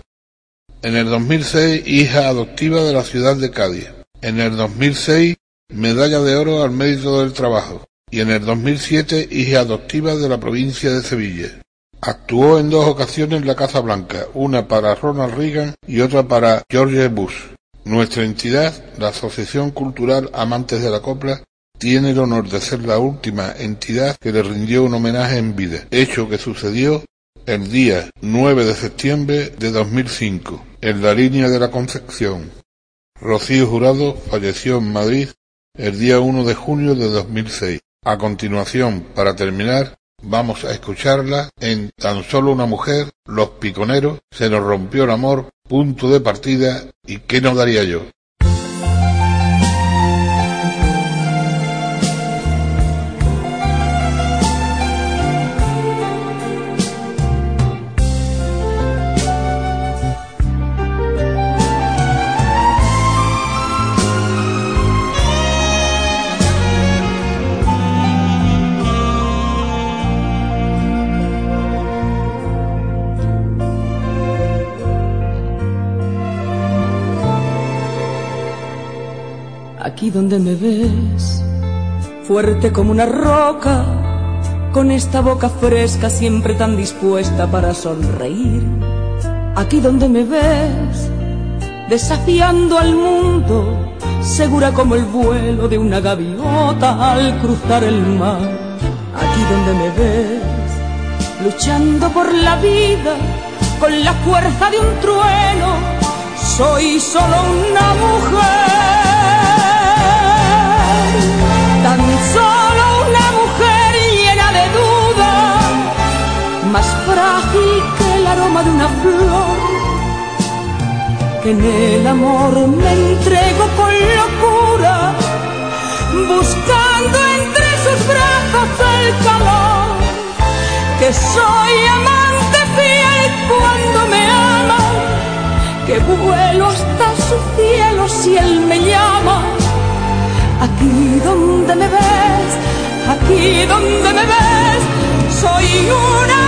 En el 2006, hija adoptiva de la ciudad de Cádiz. En el 2006, Medalla de Oro al Mérito del Trabajo. Y en el 2007, hija adoptiva de la provincia de Sevilla. Actuó en dos ocasiones en la Casa Blanca, una para Ronald Reagan y otra para George Bush. Nuestra entidad, la Asociación Cultural Amantes de la Copla, tiene el honor de ser la última entidad que le rindió un homenaje en vida, hecho que sucedió el día 9 de septiembre de 2005, en la línea de la Concepción. Rocío Jurado falleció en Madrid el día 1 de junio de 2006. A continuación, para terminar, vamos a escucharla en Tan solo una mujer, Los Piconeros, Se nos rompió el amor, punto de partida y qué nos daría yo. Aquí donde me ves, fuerte como una roca, con esta boca fresca siempre tan dispuesta para sonreír. Aquí donde me ves, desafiando al mundo, segura como el vuelo de una gaviota al cruzar el mar. Aquí donde me ves, luchando por la vida, con la fuerza de un trueno, soy solo una mujer más frágil que el aroma de una flor, que en el amor me entrego con locura, buscando entre sus brazos el calor, que soy amante fiel cuando me ama, que vuelo hasta su cielo si él me llama. Aquí donde me ves, aquí donde me ves, soy una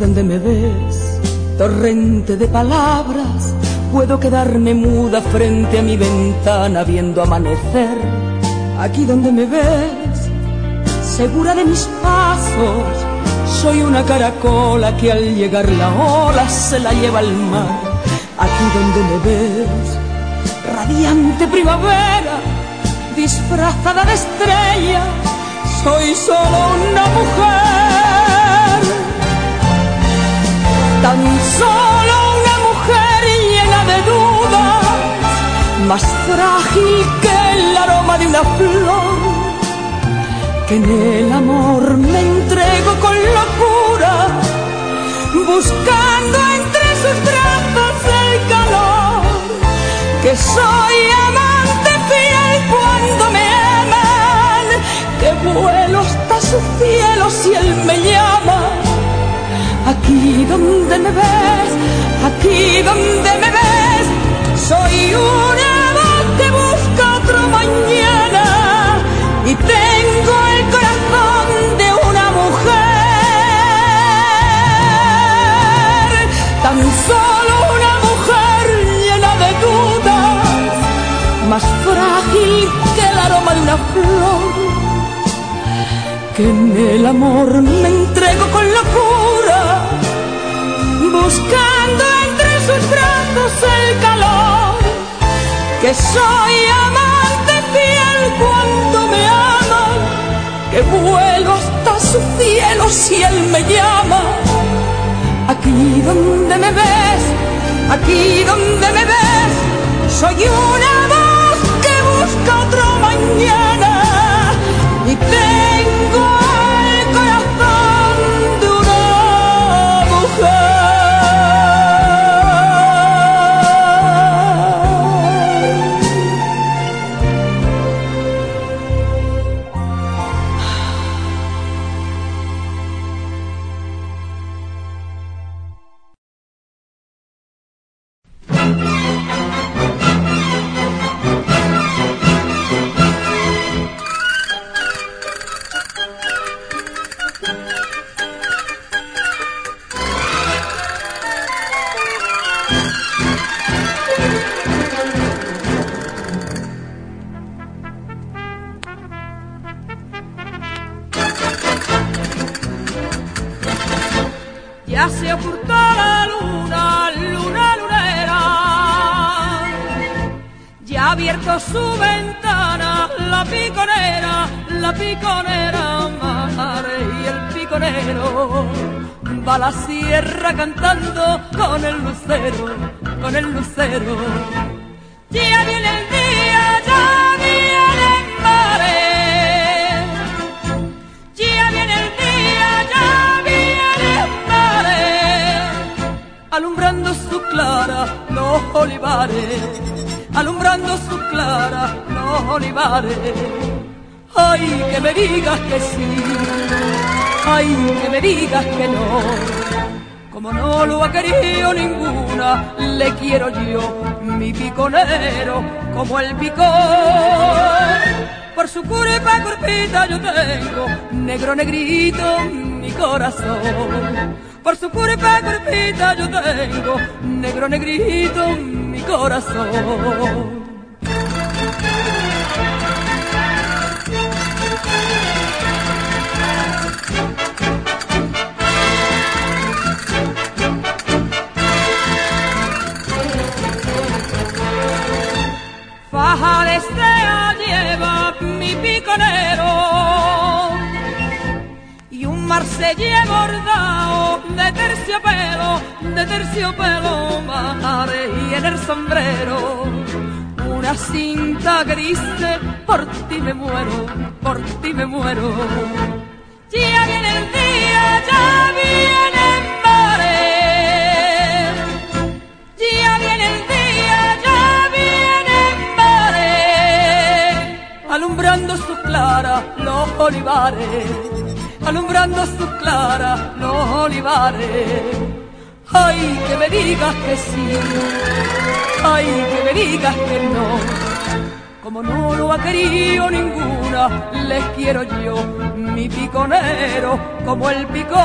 donde me ves, torrente de palabras, puedo quedarme muda frente a mi ventana viendo amanecer. Aquí donde me ves, segura de mis pasos, soy una caracola que al llegar la ola se la lleva al mar. Aquí donde me ves, radiante primavera, disfrazada de estrella, soy solo una mujer. Tan solo más frágil que el aroma de una flor, que en el amor me entrego con locura, buscando Aquí donde me ves, aquí donde me ves, soy una busca otro mañana y tengo el corazón de una mujer, tan solo una mujer llena de dudas, más frágil que el aroma de una flor, que en el amor me entrego con locura, buscando entre sus brazos el calor que soy amante fiel cuando me ama, que vuelo hasta su cielo si él me llama. Aquí donde me ves, aquí donde me ves, Soy una voz que busca otro mañana negro negrito, mi corazón. Faja de estrella lleva mi piconero y un marsellé bordado de terciopelo, de terciopelo madre y en el sombrero una cinta gris por ti me muero, por ti me muero. Ya viene el día, ya viene el mare. Ya viene el día, ya viene el mare, alumbrando su clara los olivares, alumbrando su clara los olivares. Ay, que me digas que sí, ay, que me digas que no. Como no lo ha querido ninguna, les quiero yo, mi piconero, como el picón.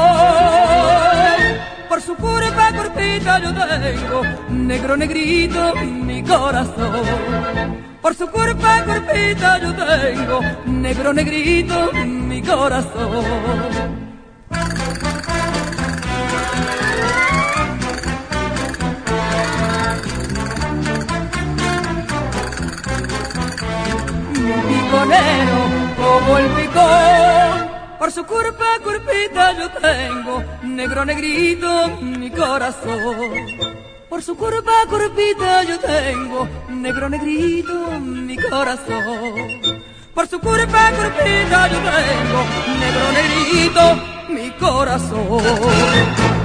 Por su curva cortita yo tengo, negro negrito, mi corazón. Por su curva cortita yo tengo, negro negrito, mi corazón. Como el picón. Por su curva, curvita yo tengo, negro negrito mi corazón. Por su curva, curvita yo tengo, negro negrito mi corazón. Por su curva, curvita yo tengo, negro negrito mi corazón.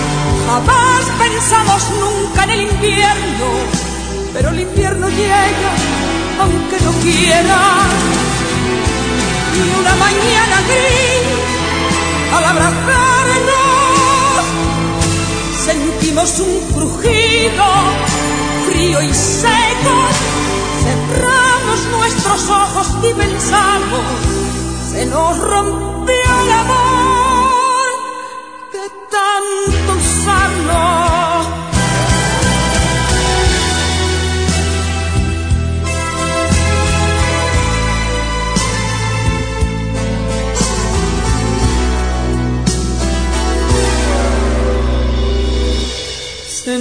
Jamás pensamos nunca en el invierno, pero el invierno llega aunque no quiera. Y una mañana gris, al abrazarnos, sentimos un crujido frío y seco. Cerramos nuestros ojos y pensamos, se nos rompió el amor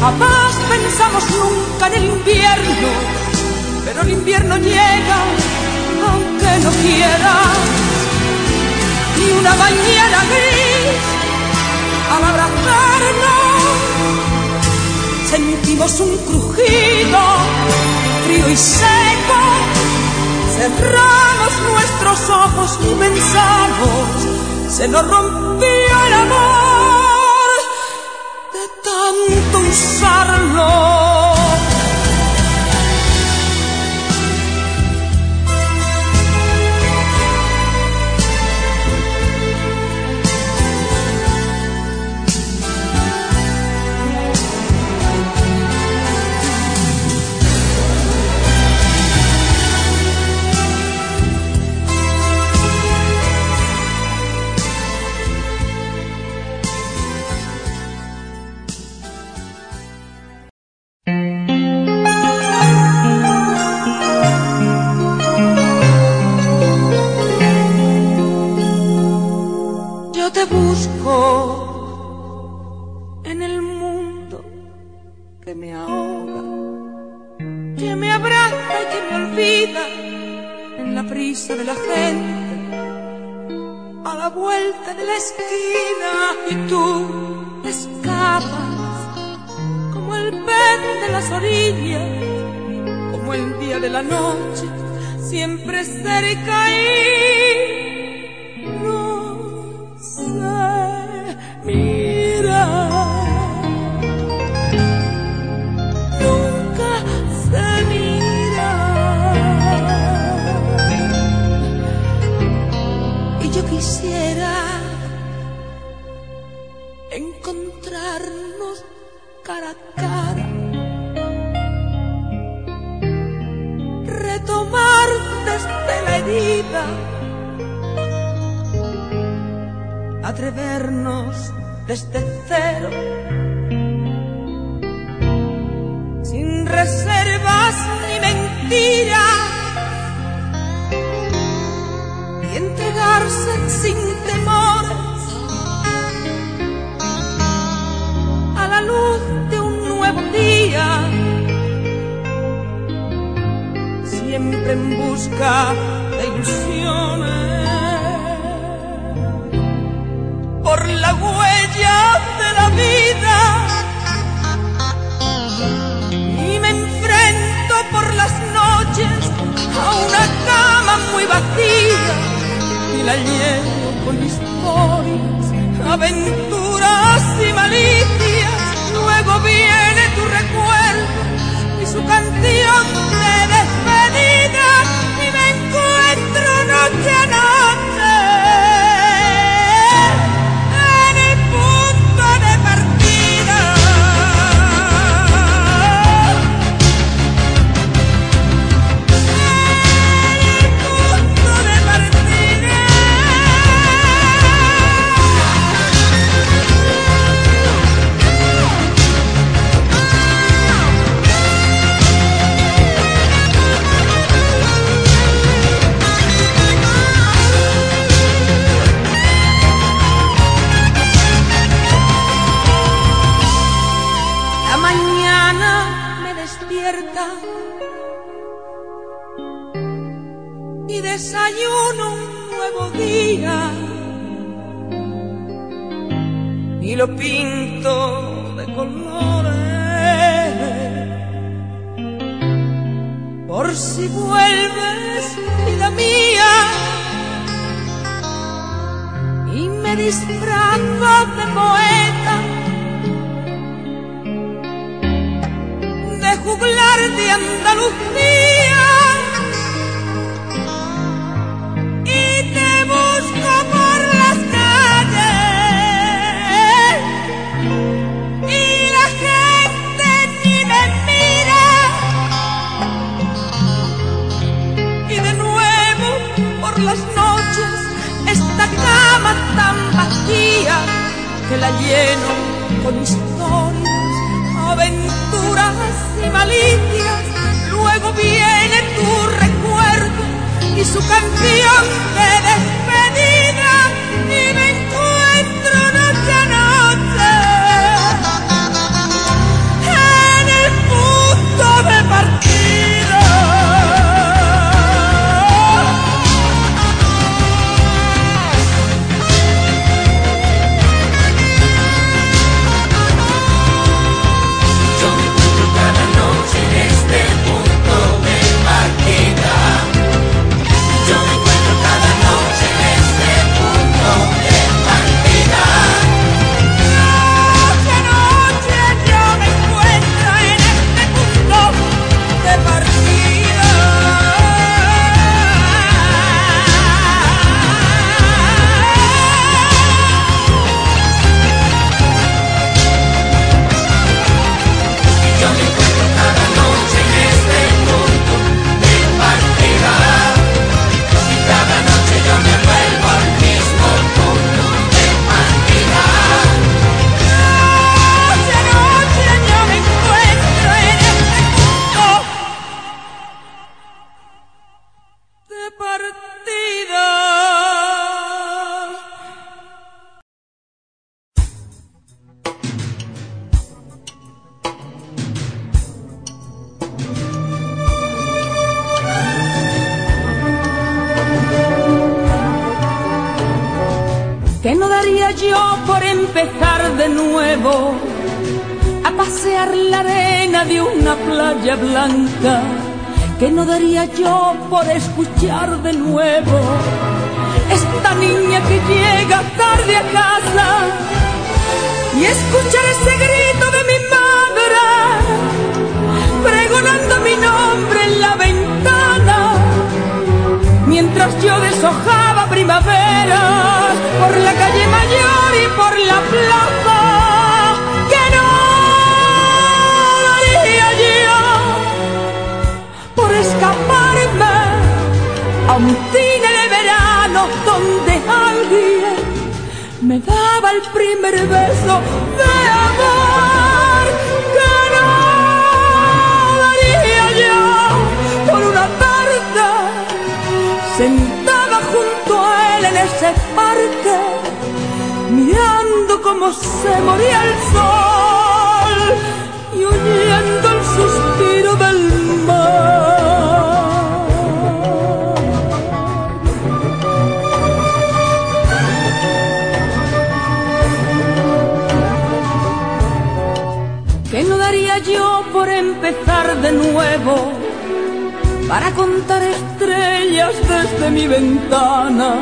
Jamás pensamos nunca en el invierno, pero el invierno llega aunque no quiera. Y una mañana gris, al abrazarnos, sentimos un crujido frío y seco. Cerramos nuestros ojos y pensamos, se nos rompió el amor tanto lo pinto de colores. Por si vuelves vida mía. Y me disfrazo de poeta. De juglar de Andalucía que la lleno con historias, aventuras y malicias. Luego viene tu recuerdo y su canción de no daría yo por escuchar de nuevo esta niña que llega tarde a donde alguien me daba el primer beso de amor. Que no daría yo por una tarde sentada junto a él en ese parque mirando cómo se moría el sol y oyendo de nuevo para contar estrellas desde mi ventana,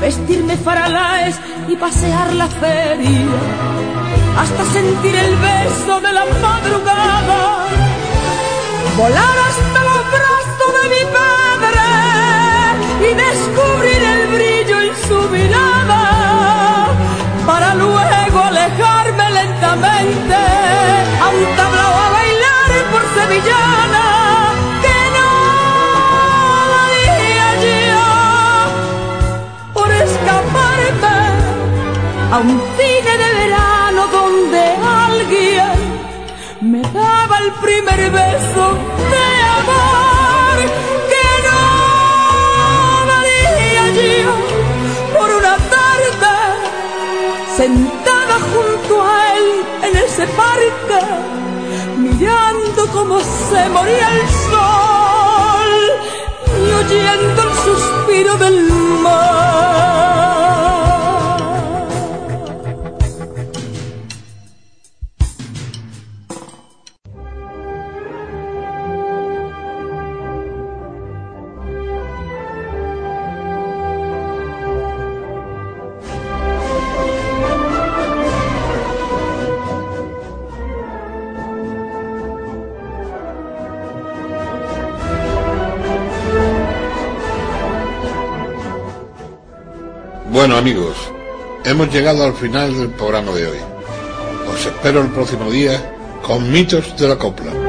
vestirme faralaes y pasear la feria, hasta sentir el beso de la madrugada, volar hasta los brazos de mi padre y descubrir el brillo en su mirada, para luego alejarme lentamente a un que no daría yo por escaparme a un cine de verano donde alguien me daba el primer beso de amor que no daría yo por una tarde sentada junto a él en ese parque cómo se moría el sol y oyendo el suspiro del mar. Hemos llegado al final del programa de hoy. Os espero el próximo día con mitos de la copla.